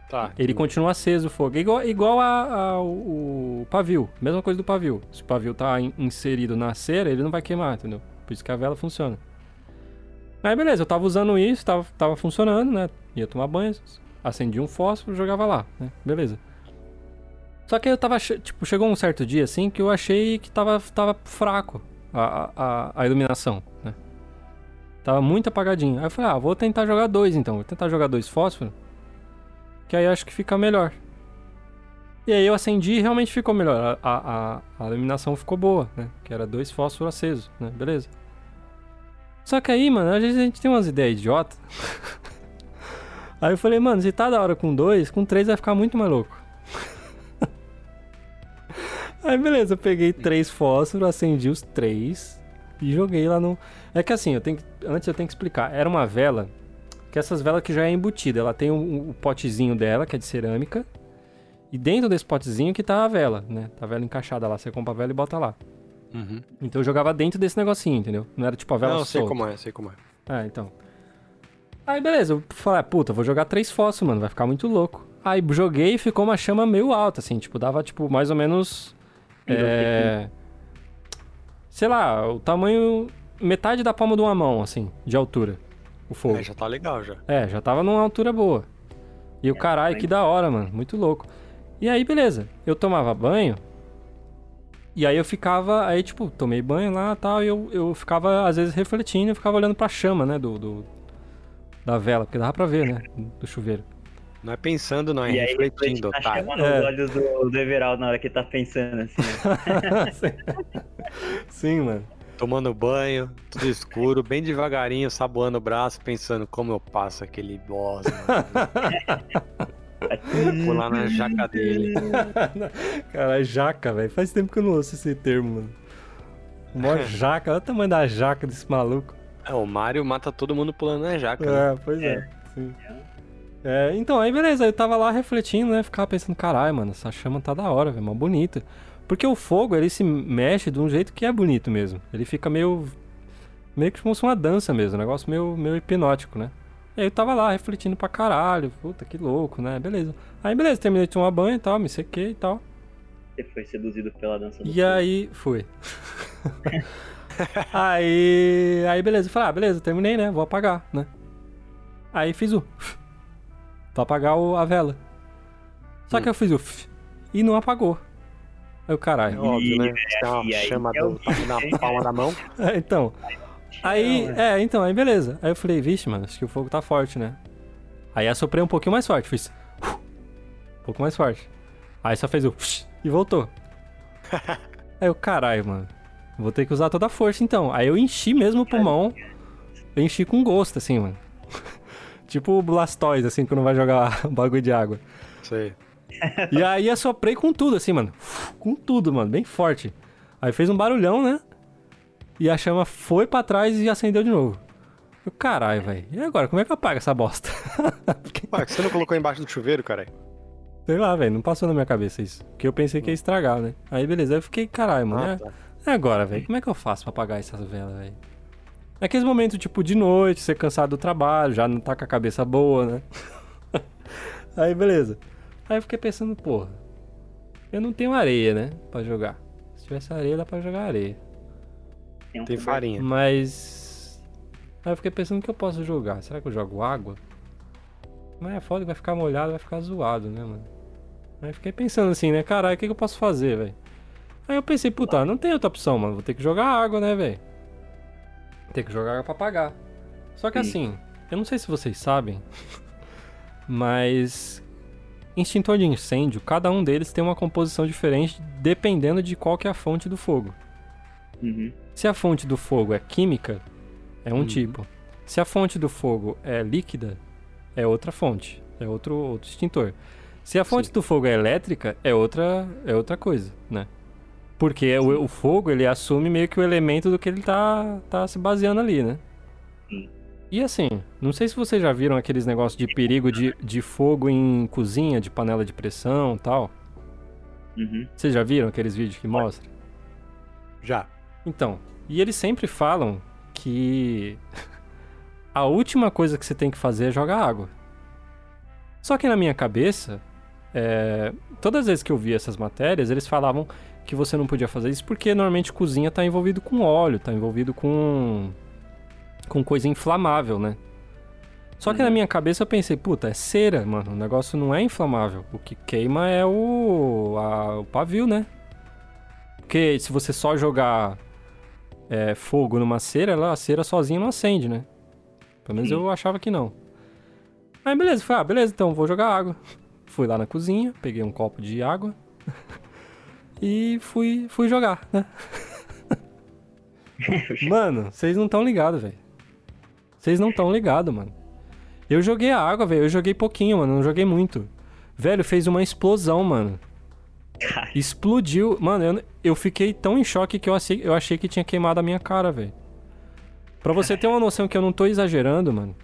Tá. Ele continua aceso o fogo. Igual, igual a, a- o, pavio, mesma coisa do pavio. Se o pavio tá in- inserido na cera, ele não vai queimar, entendeu? Por isso que a vela funciona. Aí beleza, eu tava usando isso, tava, tava funcionando, né? Ia tomar banho, acendia um fósforo, jogava lá, né? Beleza. Só que eu tava, tipo, chegou um certo dia assim que eu achei que tava, tava fraco a, a, a iluminação, né? Tava muito apagadinho. Aí eu falei, ah, vou tentar jogar dois então, vou tentar jogar dois fósforos, que aí acho que fica melhor. E aí eu acendi e realmente ficou melhor. A, a, a iluminação ficou boa, né? Que era dois fósforos acesos, né? Beleza. Só que aí, mano, às vezes a gente tem umas ideias idiota. (laughs) aí eu falei, mano, se tá da hora com dois, com três vai ficar muito mais louco. (laughs) aí beleza, eu peguei três fósforos, acendi os três e joguei lá no. É que assim, eu tenho que... antes eu tenho que explicar. Era uma vela, que essas velas que já é embutida. Ela tem o, o potezinho dela, que é de cerâmica. E dentro desse potezinho que tá a vela, né? Tá a vela encaixada lá. Você compra a vela e bota lá. Uhum. Então eu jogava dentro desse negocinho, entendeu? Não era tipo a vela Não, sei solta. como é, sei como é. Ah, então. Aí beleza, eu falei, ah, puta, vou jogar três fósforos, mano, vai ficar muito louco. Aí joguei e ficou uma chama meio alta, assim, tipo, dava tipo mais ou menos. É. Sei lá, o tamanho. Metade da palma de uma mão, assim, de altura. O fogo. É, já tá legal já. É, já tava numa altura boa. E o É, caralho, que da hora, mano. Muito louco. E aí, beleza. Eu tomava banho. E aí eu ficava. Aí, tipo, tomei banho lá e tal. E eu, eu ficava, às vezes, refletindo. Eu ficava olhando pra chama, né? Do, do- da vela. Porque dava pra ver, né? Do chuveiro. Não é pensando, não, é E aí, refletindo, tá otário. chamando É. os olhos do, do Everaldo na hora que ele tá pensando assim. né? (laughs) Sim. Sim, mano. Tomando banho, tudo escuro, bem devagarinho, saboando o braço, pensando como eu passo aquele boss, (laughs) lá na jaca dele. (laughs) Cara, jaca, velho. Faz tempo que eu não ouço esse termo, mano. Mó (laughs) jaca. Olha o tamanho da jaca desse maluco. É, o Mario mata todo mundo pulando na jaca. né? É, pois é. sim. É, então, aí beleza, eu tava lá refletindo, né? Ficava pensando, caralho, mano, essa chama tá da hora, velho, mó bonita. Porque o fogo, ele se mexe de um jeito que é bonito mesmo. Ele fica meio. meio que como se fosse uma dança mesmo, um negócio meio, meio hipnótico, né? E aí eu tava lá refletindo pra caralho, puta que louco, né? Beleza. Aí beleza, terminei de tomar banho e tal, me sequei e tal. Você foi seduzido pela dança do E aí, fui. (laughs) (laughs) aí, aí beleza, eu falei, ah, beleza, terminei, né? Vou apagar, né? Aí fiz o (laughs) pra apagar o- a vela. Só que eu fiz o e não apagou. Aí o É caralho. óbvio, né? Você tem uma chama é o do, na palma da mão. (laughs) É, então. Aí, é, então, aí beleza. Aí eu falei, vixe, mano, acho que o fogo tá forte, né? Aí assoprei um pouquinho mais forte, fiz um pouco mais forte. Aí só fez o e voltou. (laughs) Aí eu, caralho, mano, vou ter que usar toda a força então. Aí eu enchi mesmo o pulmão, eu enchi com gosto, assim, mano. (laughs) tipo o Blastoise, assim, quando vai jogar bagulho de água. Sei. E aí assoprei com tudo, assim, mano. Com tudo, mano, bem forte. Aí fez um barulhão, né? E a chama foi pra trás e acendeu de novo. Eu, caralho, velho. E agora, como é que eu apago essa bosta? (laughs) Porque, Ué, você não colocou embaixo do chuveiro, cara? sei lá, velho, não passou na minha cabeça isso. Porque eu pensei que ia estragar, né? Aí beleza, aí eu fiquei, caralho, mano. Ah, é- tá. é agora, velho. Como é que eu faço pra apagar essas velas, velho? Naqueles momentos, tipo, de noite, você cansado do trabalho, já não tá com a cabeça boa, né? (laughs) Aí, beleza. Aí eu fiquei pensando, porra, eu não tenho areia, né? Pra jogar. Se tivesse areia, dá pra jogar areia. um Tem farinha. Mas. Aí eu fiquei pensando o que eu posso jogar. Será que eu jogo água? Mas é foda que vai ficar molhado, vai ficar zoado, né, mano? Aí eu fiquei pensando assim, né? Caralho, o que, que eu posso fazer, velho? Aí eu pensei, puta, não tem outra opção, mano. Vou ter que jogar água, né, velho? Ter que jogar água pra apagar. Só que Sim. assim, eu não sei se vocês sabem, (laughs) mas. Extintor de incêndio, cada um deles tem uma composição diferente dependendo de qual que é a fonte do fogo. Uhum. Se a fonte do fogo é química, é um Uhum. tipo. Se a fonte do fogo é líquida, é outra fonte, é outro, outro extintor. Se a fonte Sim. do fogo é elétrica, é outra, é outra coisa, né? Porque o, o fogo, ele assume meio que o elemento do que ele tá, tá se baseando ali, né? Sim. E assim, não sei se vocês já viram aqueles negócios de perigo de, de fogo em cozinha, de panela de pressão e tal. Uhum. Vocês já viram aqueles vídeos que mostram? Já. Então, e eles sempre falam que (laughs) a última coisa que você tem que fazer é jogar água. Só que na minha cabeça, é, todas as vezes que eu vi essas matérias, eles falavam que você não podia fazer isso porque normalmente cozinha tá envolvido com óleo, tá envolvido com com coisa inflamável, né? Só que Uhum. na minha cabeça eu pensei, puta, é cera, mano. O negócio não é inflamável. O que queima é o, a- o pavio, né? Porque se você só jogar é, fogo numa cera, ela, a cera sozinha não acende, né? Pelo menos Sim. eu achava que não. Aí beleza, falei, ah, beleza, então vou jogar água. Fui lá na cozinha, peguei um copo de água (laughs) e fui, fui jogar, né? (laughs) Mano, vocês não estão ligados, velho. Vocês não estão ligados, mano. Eu joguei a água, velho. Eu joguei pouquinho, mano. Não joguei muito. Velho, fez uma explosão, mano. Explodiu. Mano, eu, eu fiquei tão em choque que eu achei, eu achei que tinha queimado a minha cara, velho. Pra você ter uma noção que eu não tô exagerando, mano.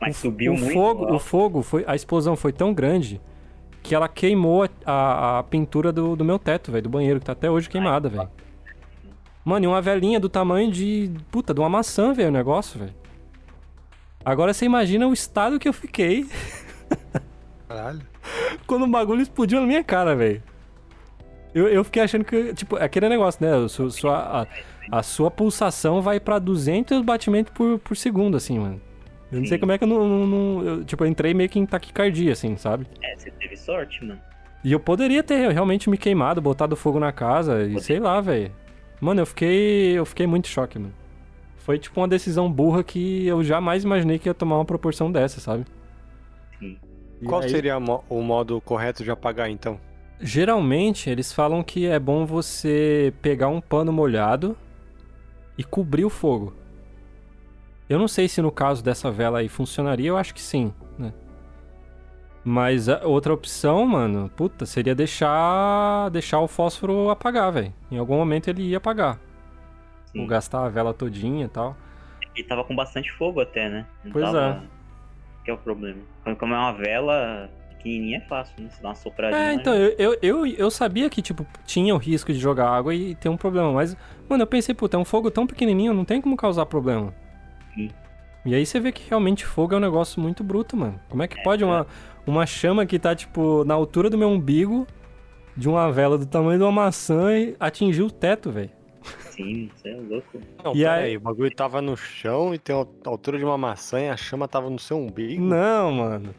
Mas o, subiu o muito. Fogo, ó. o fogo foi. A explosão foi tão grande que ela queimou a, a, a pintura do, do meu teto, velho, do banheiro, que tá até hoje queimada, velho. Mano, e uma velhinha do tamanho de. Puta, de uma maçã, velho, o negócio, velho. Agora você imagina o estado que eu fiquei (laughs) Caralho. quando o bagulho explodiu na minha cara, velho. Eu, eu fiquei achando que, tipo, é aquele negócio, né? o su- Sua, a, a sua pulsação vai pra 200 batimentos por, por segundo, assim, mano. Eu não sei Sim. como é que eu não. não- não- eu, tipo, eu entrei meio que em taquicardia, assim, sabe? É, você teve sorte, mano. E eu poderia ter realmente me queimado, botado fogo na casa e sei lá, velho. Mano, eu fiquei. Eu fiquei muito em choque, mano. Foi tipo uma decisão burra que eu jamais imaginei que ia tomar uma proporção dessa, sabe? Sim. E Qual aí- seria o modo correto de apagar, então? Geralmente eles falam que é bom você pegar um pano molhado e cobrir o fogo. Eu não sei se no caso dessa vela aí funcionaria, eu acho que sim, né? Mas a outra opção, mano, puta, seria deixar deixar o fósforo apagar, velho. Em algum momento ele ia apagar. Sim. Ou gastar a vela todinha e tal. E tava com bastante fogo até, né? Não Pois tava... Que é o problema. Como é uma vela pequenininha é fácil, né? Você dá uma sopradinha. É, então, eu, eu, eu, eu sabia que, tipo, tinha o risco de jogar água e ter um problema, mas, mano, eu pensei, puta, é um fogo tão pequenininho, não tem como causar problema. Sim. E aí você vê que realmente fogo é um negócio muito bruto, mano. Como é que pode uma, uma chama que tá, tipo, na altura do meu umbigo, de uma vela do tamanho de uma maçã e atingir o teto, velho? Sim, você é louco. Não, E aí- aí, o bagulho tava no chão e tem a altura de uma maçã e a chama tava no seu umbigo? Não, mano.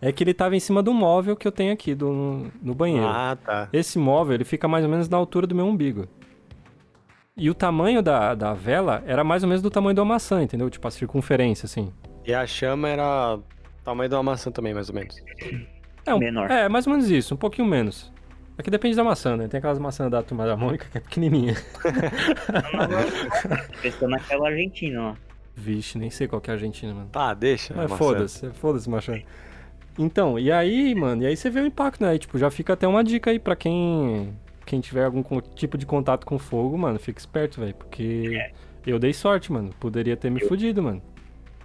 É que ele tava em cima do móvel que eu tenho aqui do, no banheiro. Ah, tá. Esse móvel, ele fica mais ou menos na altura do meu umbigo. E o tamanho da, da vela era mais ou menos do tamanho de uma maçã, entendeu? Tipo, a circunferência, assim. E a chama era o tamanho de uma maçã também, mais ou menos. É, um- Menor. É, mais ou menos isso, um pouquinho menos. É que depende da maçã, né? Tem aquelas maçãs da turma da Mônica que é pequenininha. (laughs) Pensando naquela Argentina lá. Vixe, nem sei qual que é a Argentina, mano. Tá, deixa. Mas foda-se, foda-se, macho. Então, e aí, mano, e aí você vê o impacto, né? E, tipo, já fica até uma dica aí pra quem quem tiver algum tipo de contato com fogo, mano, fica esperto, velho, porque É. eu dei sorte, mano. Poderia ter me Eu- fudido, mano.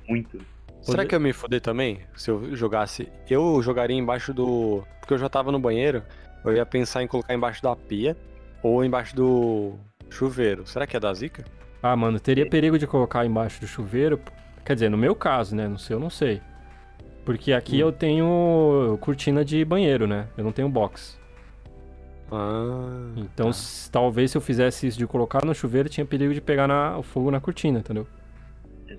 Muito. Será Poder- que eu me fuder também? Se eu jogasse. Eu jogaria embaixo do. Porque eu já tava no banheiro. Eu ia pensar em colocar embaixo da pia ou embaixo do chuveiro. Será que é da zica? Ah, mano, teria perigo de colocar embaixo do chuveiro. Quer dizer, no meu caso, né? No seu, eu não sei. Porque aqui Hum. eu tenho cortina de banheiro, né? Eu não tenho box. Ah. Então, tá. se- talvez se eu fizesse isso de colocar no chuveiro, tinha perigo de pegar na- o fogo na cortina, entendeu?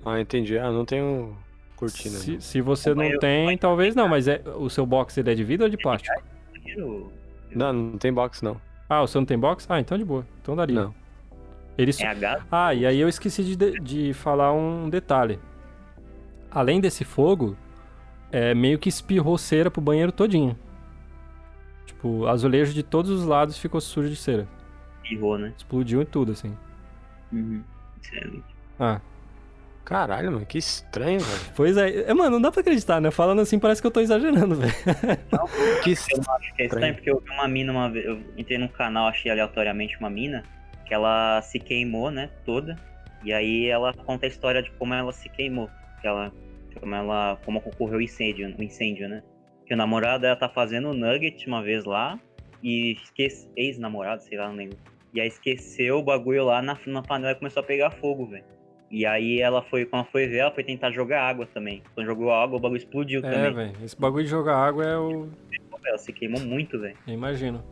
Ah, entendi. Ah, não tenho cortina. Se, se você O não banheiro- tem, talvez não, mas é, o seu box ele é de vidro ou de plástico? Não, não tem box, não. Ah, o seu não tem box? Ah, então de boa. Então daria. Não. Ele É gás? Ah, e aí eu esqueci de, de- de falar um detalhe. Além desse fogo, é, meio que espirrou cera pro banheiro todinho. Tipo, azulejo de todos os lados ficou sujo de cera. Errou, né? Explodiu e tudo, assim. Uhum. Excelente. Ah, Caralho, mano, que estranho, velho. pois é. É, mano, não dá pra acreditar, né? Falando assim parece que eu tô exagerando, (laughs) velho. Que Eu estranho. acho que é estranho porque eu vi uma mina uma vez. Eu entrei num canal, achei aleatoriamente uma mina, que ela se queimou, né? Toda. E aí ela conta a história de como ela se queimou. Que ela. Como ela. Como ocorreu o incêndio, o incêndio, né? Que o namorado dela tá fazendo nugget uma vez lá. E esquece. Ex-namorado, sei lá, não lembro. E aí esqueceu o bagulho lá na, na panela e começou a pegar fogo, velho. E aí ela foi, quando ela foi ver, ela foi tentar jogar água também. Quando jogou água, o bagulho explodiu É, também. velho. Esse bagulho de jogar água é o. Ela se queimou muito, velho. Eu imagino.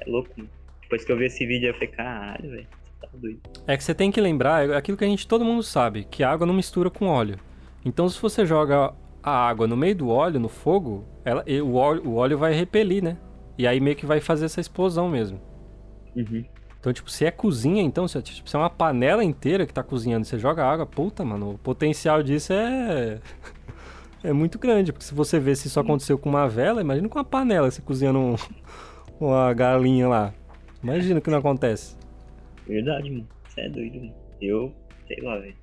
É louco, mano. Depois que eu vi esse vídeo, eu falei, caralho, velho. Tá doido. É que você tem que lembrar, é aquilo que a gente todo mundo sabe, que a água não mistura com óleo. Então se você joga a água no meio do óleo, no fogo, ela, o, óleo, o óleo vai repelir, né? E aí meio que vai fazer essa explosão mesmo. Uhum. Então, tipo, se é cozinha, então, se é, tipo, se é uma panela inteira que tá cozinhando e você joga água, puta, mano, o potencial disso é. (laughs) é muito grande. Porque se você vê se isso aconteceu com uma vela, imagina com uma panela, você cozinhando um- (laughs) uma galinha lá. Imagina o que não acontece. Verdade, mano. Você é doido, mano. Eu, sei lá, velho.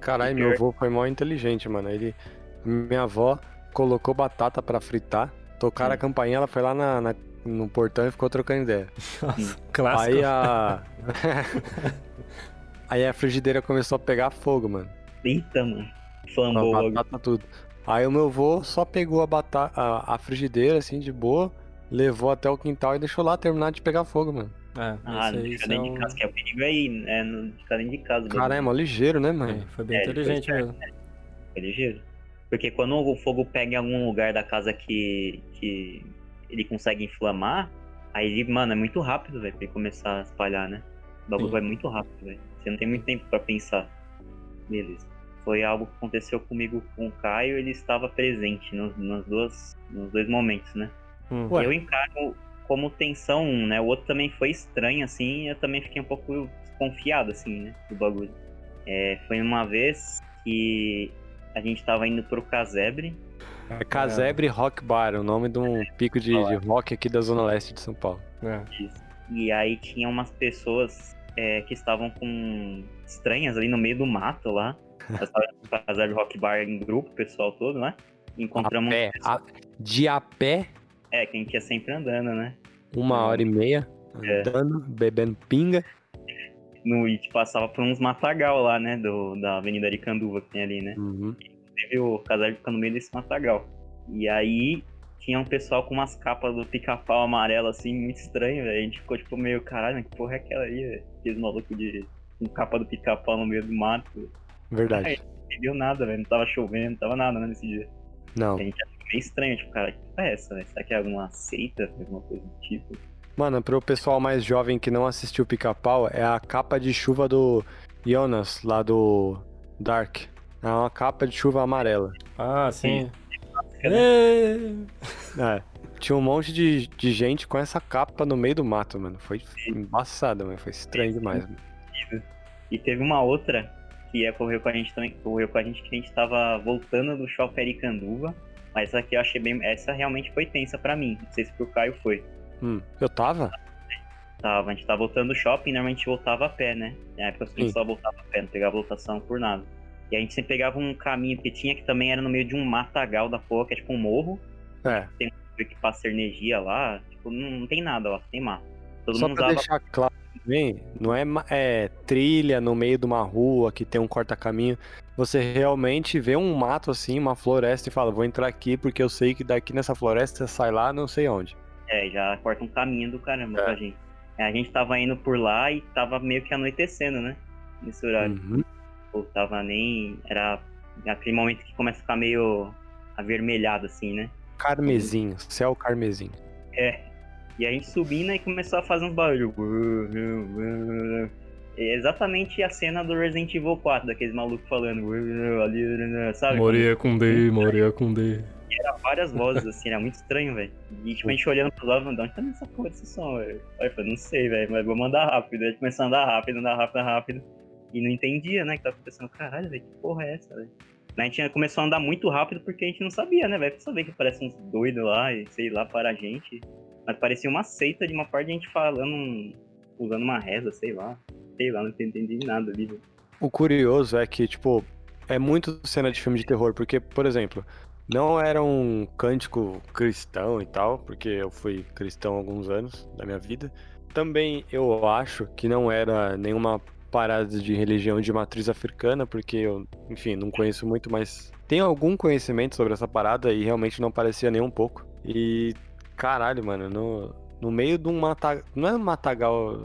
Caralho, meu avô foi mó inteligente, mano. Ele. Minha avó colocou batata pra fritar, tocaram a Hum. campainha, ela foi lá na, na- no portão e ficou trocando ideia. (laughs) Nossa, clássico. Aí a. (laughs) Aí a frigideira começou a pegar fogo, mano. Eita, mano. Flambou a logo. batata tudo. Aí o meu avô só pegou a, batata, a, a frigideira, assim, de boa, levou até o quintal e deixou lá terminar de pegar fogo, mano. É, Ah, não aí, fica isso é dentro de um- casa, que é o perigo aí, né? Não ficar dentro de casa. Cara, é mó ligeiro, né, mano? é, foi bem É, foi inteligente esperto, mesmo. É ligeiro. Porque quando o fogo pega em algum lugar da casa que, que ele consegue inflamar, aí, ele, mano, é muito rápido, velho, pra ele começar a espalhar, né? O bagulho vai muito rápido, velho. Você não tem muito tempo pra pensar. Beleza. Foi algo que aconteceu comigo com o Caio, ele estava presente nos, nas duas, nos dois momentos, né? Hum. Eu encaro como tensão um, né? O outro também foi estranho, assim, e eu também fiquei um pouco desconfiado, assim, né? Do bagulho. É, foi uma vez que a gente tava indo pro casebre. É Casebre Rock Bar, o nome de um pico de, de rock aqui da Zona Leste de São Paulo. É. E aí tinha umas pessoas é, que estavam com estranhas ali no meio do mato lá. (laughs) Casebre rock bar em grupo, o pessoal todo, né? Encontramos. A pé, a- de a pé, É, que a gente ia sempre andando, né? uma hora e meia, É. andando, bebendo pinga. No, e tipo, passava por uns matagal lá, né? Do, da Avenida Aricanduva que tem ali, né? Uhum. Teve o casebre fica no meio desse matagal. E aí tinha um pessoal com umas capas do pica-pau amarelo, assim, muito estranho, velho. A gente ficou tipo meio, caralho, mas que porra é aquela aí, velho? Aqueles malucos de com capa do pica-pau no meio do mato. Verdade. Não entendeu nada, velho. Não tava chovendo, não tava nada, né, nesse dia. Não. A gente achou meio estranho, tipo, cara, que porra é essa, velho? Será que é alguma seita, alguma coisa do tipo? Mano, pro pessoal mais jovem que não assistiu Pica-Pau, é a capa de chuva do Jonas, lá do Dark. É uma capa de chuva amarela. Ah, sim. Né? Ê! É. Tinha um monte de, de gente com essa capa no meio do mato, mano. Foi embaçado, mano. Foi estranho demais, mano. E teve uma outra que ocorreu com a gente também, que ocorreu com a gente que a gente tava voltando do shopping Aricanduva. Mas essa aqui eu achei bem. Essa realmente foi tensa pra mim. Não sei se pro Caio foi. Hum, eu tava? Tava, a gente tava voltando do shopping, normalmente voltava a pé, né? Na época a gente só voltava a pé, não pegava lotação por nada. E a gente sempre pegava um caminho que tinha que também era no meio de um matagal da porra, que é tipo um morro, É. meio que passa energia lá, tipo, não, não tem nada lá, tem mato. Todo Só mundo pra usava. deixar claro também, não é, é trilha no meio de uma rua que tem um corta-caminho. Você realmente vê um mato assim, uma floresta e fala, vou entrar aqui porque eu sei que daqui nessa floresta sai lá não sei onde. É, já corta um caminho do caramba É. pra gente. É, a gente tava indo por lá e tava meio que anoitecendo, né? Nesse horário. Uhum. Ou tava nem. Era aquele momento que começa a ficar meio avermelhado, assim, né? Carmesim, céu carmesim. É. E a gente subindo e começou a fazer uns barulhos. É exatamente a cena do Resident Evil 4, daqueles malucos falando. Ali, sabe? Moreia com D, Moreia com D. Era várias vozes, assim, era muito estranho, velho. E tipo, a gente olhando pro lado, de onde tá essa porra desse som, velho? Aí eu falei, não sei, velho, mas vamos andar rápido. Aí começou a andar rápido, andar rápido, andar rápido. E não entendia, né, que tava pensando, caralho, velho, que porra é essa, velho? A gente começou a andar muito rápido porque a gente não sabia, né? Pra saber que parece uns doidos lá e sei lá para a gente. Mas parecia uma seita de uma parte de gente falando, usando uma reza, sei lá. Sei lá, não entendi nada ali. O curioso é que, tipo, é muito cena de filme de terror, porque, por exemplo, não era um cântico cristão e tal, porque eu fui cristão alguns anos da minha vida. Também eu acho que não era nenhuma parada de religião de matriz africana, porque eu, enfim, não conheço muito, mas tenho algum conhecimento sobre essa parada e realmente não parecia nem um pouco. E, caralho, mano, no, no meio de um matagal. Não é um matagal.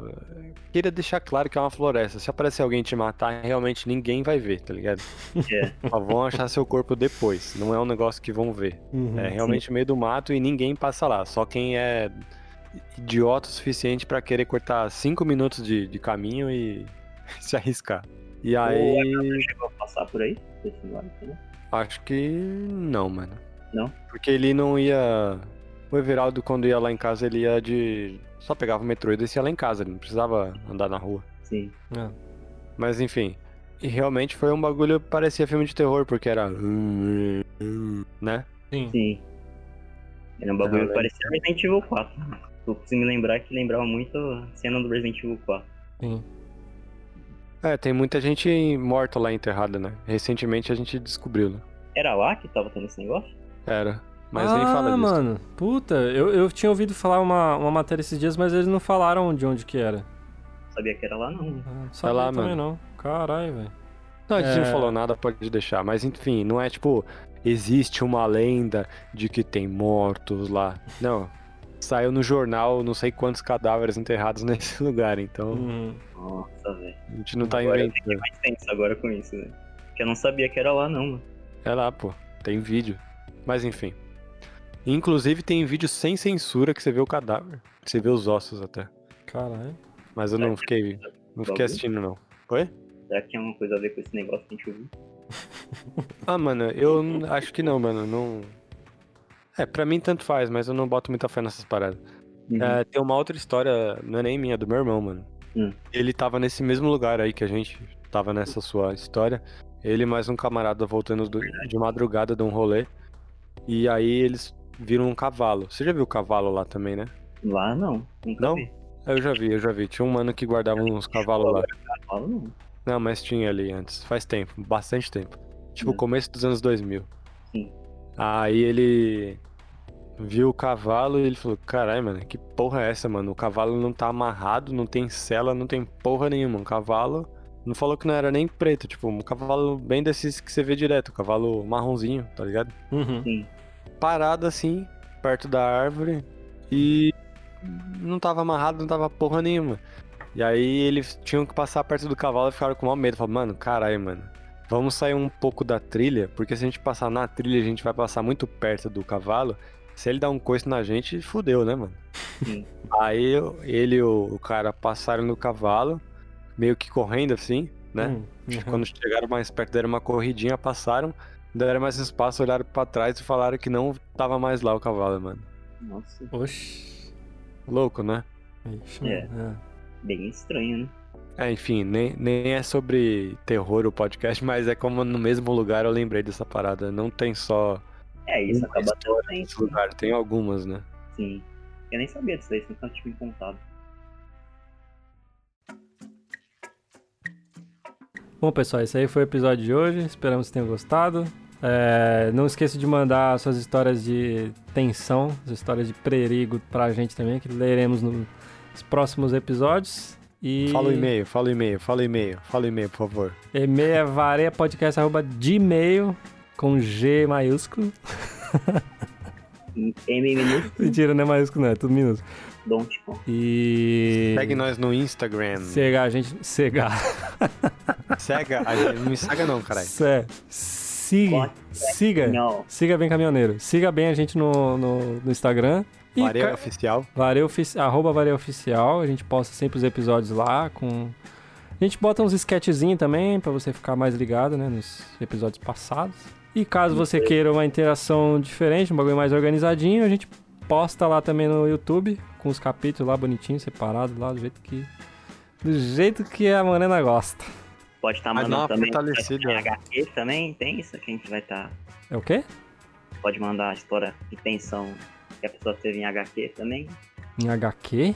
Queria deixar claro que é uma floresta. Se aparecer alguém te matar, realmente ninguém vai ver, tá ligado? É. Só vão achar seu corpo depois. Não é um negócio que vão ver. Uhum. É realmente no meio do mato e ninguém passa lá. Só quem é idiota o suficiente pra querer cortar 5 minutos de, de caminho e (laughs) se arriscar. E aí. Você chegou a passar por aí? Acho que não, mano. Não? Porque ele não ia. O Everaldo, quando ia lá em casa, ele ia de. Só pegava o metrô e descia lá em casa, ele não precisava andar na rua. Sim. É. Mas enfim. E realmente foi um bagulho que parecia filme de terror, porque era. Né? Sim. Sim. Era um bagulho Ah, que parecia Resident Evil 4. Eu consigo me lembrar que lembrava muito a cena do Resident Evil 4. Sim. É, tem muita gente morta lá enterrada, né? Recentemente a gente descobriu, né? Era lá que tava tendo esse negócio? Era. Mas ah, nem fala disso. mano. Puta, eu, eu tinha ouvido falar uma, uma matéria esses dias, mas eles não falaram de onde que era. Sabia que era lá, não. Ah, Não sabia lá, também mano. não. Caralho, velho. Não, a gente não É. falou nada, pode deixar. Mas enfim, não é tipo, existe uma lenda de que tem mortos lá. Não. Saiu no jornal não sei quantos cadáveres enterrados (laughs) nesse lugar, então Uhum. Nossa, velho. a gente não tá Agora eu inventando. Mais tenso agora com isso, velho. Porque eu não sabia que era lá, não, mano. É lá, pô. Tem vídeo. Mas enfim. Inclusive tem vídeo sem censura que você vê o cadáver. Você vê os ossos até. Caralho. Mas eu não fiquei. Não fiquei assistindo, não. Oi? Será que tinha alguma coisa a ver com esse negócio que a gente ouviu? Ah, mano, eu acho que não, mano. Não. É, pra mim tanto faz, mas eu não boto muita fé nessas paradas. Uhum. É, tem uma outra história, não é nem minha, é do meu irmão, mano. Hum. Ele tava nesse mesmo lugar aí que a gente tava nessa sua história. Ele e mais um camarada voltando do- de madrugada de um rolê. E aí eles viram um cavalo. Você já viu o cavalo lá também, né? Lá não. Não? vi. Eu já vi, eu já vi. Tinha um mano que guardava uns cavalos lá. Fala não. Não, mas tinha ali antes. Faz tempo, bastante tempo. Tipo, Hum. começo dos anos 2000. Aí ele viu o cavalo e ele falou: Caralho, mano, que porra é essa, mano? O cavalo não tá amarrado, não tem sela, não tem porra nenhuma. Um cavalo. Não falou que não era nem preto, tipo, um cavalo bem desses que você vê direto, um cavalo marronzinho, tá ligado? Uhum. Sim. Parado assim, perto da árvore e não tava amarrado, não tava porra nenhuma. E aí eles tinham que passar perto do cavalo e ficaram com maior medo. Falaram, mano, caralho, mano. Vamos sair um pouco da trilha, porque se a gente passar na trilha, a gente vai passar muito perto do cavalo. Se ele dar um coice na gente, fudeu, né, mano? Sim. Aí ele e o, cara passaram no cavalo, meio que correndo assim, né? Uhum. Quando chegaram mais perto, deram uma corridinha, passaram, deram mais espaço, olharam pra trás e falaram que não tava mais lá o cavalo, mano. Nossa, Oxi. Louco, né? Ixi, É. mano. bem estranho, né? É, enfim, nem, nem é sobre terror o podcast, (laughs) mas é como no mesmo lugar eu lembrei dessa parada. Não tem só É, isso acaba nesse lugar, tem algumas, né? Sim. Eu nem sabia disso aí, você tinha me contado. Bom, pessoal, esse aí foi o episódio de hoje. Esperamos que tenham gostado. É, não esqueça de mandar suas histórias de tensão, as histórias de perigo pra gente também, que leremos nos próximos episódios. E Fala o e-mail, fala o e-mail, fala o e-mail, fala o e-mail, por favor. E-mail é vareiapodcast.gmail com G maiúsculo. M minúsculo, Mentira, não é maiúsculo, não, é tudo minúsculo. don't com. E. Segue nós no Instagram. Cegar a gente. Cegar. Cega, a gente, não me cega não, caralho. Cé- Siga. Siga. Siga bem caminhoneiro. Siga bem a gente no, no, no Instagram. E Vareia ca- oficial. Vareia Ofici- arroba Vareia Oficial. A gente posta sempre os episódios lá com. A gente bota uns sketchzinhos também pra você ficar mais ligado, né? Nos episódios passados. E caso você queira uma interação diferente, um bagulho mais organizadinho, a gente posta lá também no YouTube, com os capítulos lá bonitinhos, separados lá, do jeito que. Do jeito que a Morena gosta. pode estar Mas dá mandando uma também. fortalecida. Tem HQ também, tem isso que a gente vai estar. É o quê? Pode mandar a história de tensão que a pessoa teve em HQ também. Em HQ?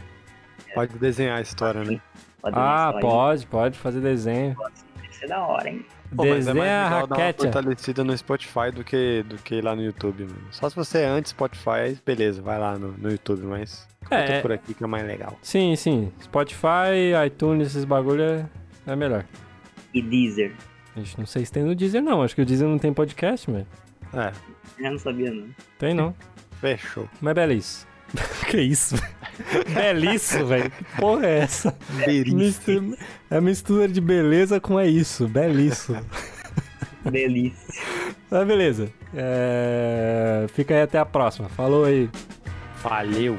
Pode desenhar a história, né? Pode Ah, pode, pode fazer desenho. Deve ser da hora, hein? Pô, mas é mais legal dar uma fortalecida no Spotify do que, do que lá no YouTube, mano. Só se você é anti-Spotify, beleza, vai lá no, no YouTube, mas eu É, tô por aqui que é mais legal. Sim, sim. Spotify, iTunes, esses bagulho é, é melhor. E Deezer. A gente não sei se tem no Deezer, não. Acho que o Deezer não tem podcast, mas. É, Eu não sabia, não. Tem não. Fechou. Mas belice. (laughs) que isso? Belice, velho. Que porra é essa? Mistura, é mistura de beleza com é isso. Belice. Delícia. Mas beleza. É, Fica aí até a próxima. Falou aí. Valeu.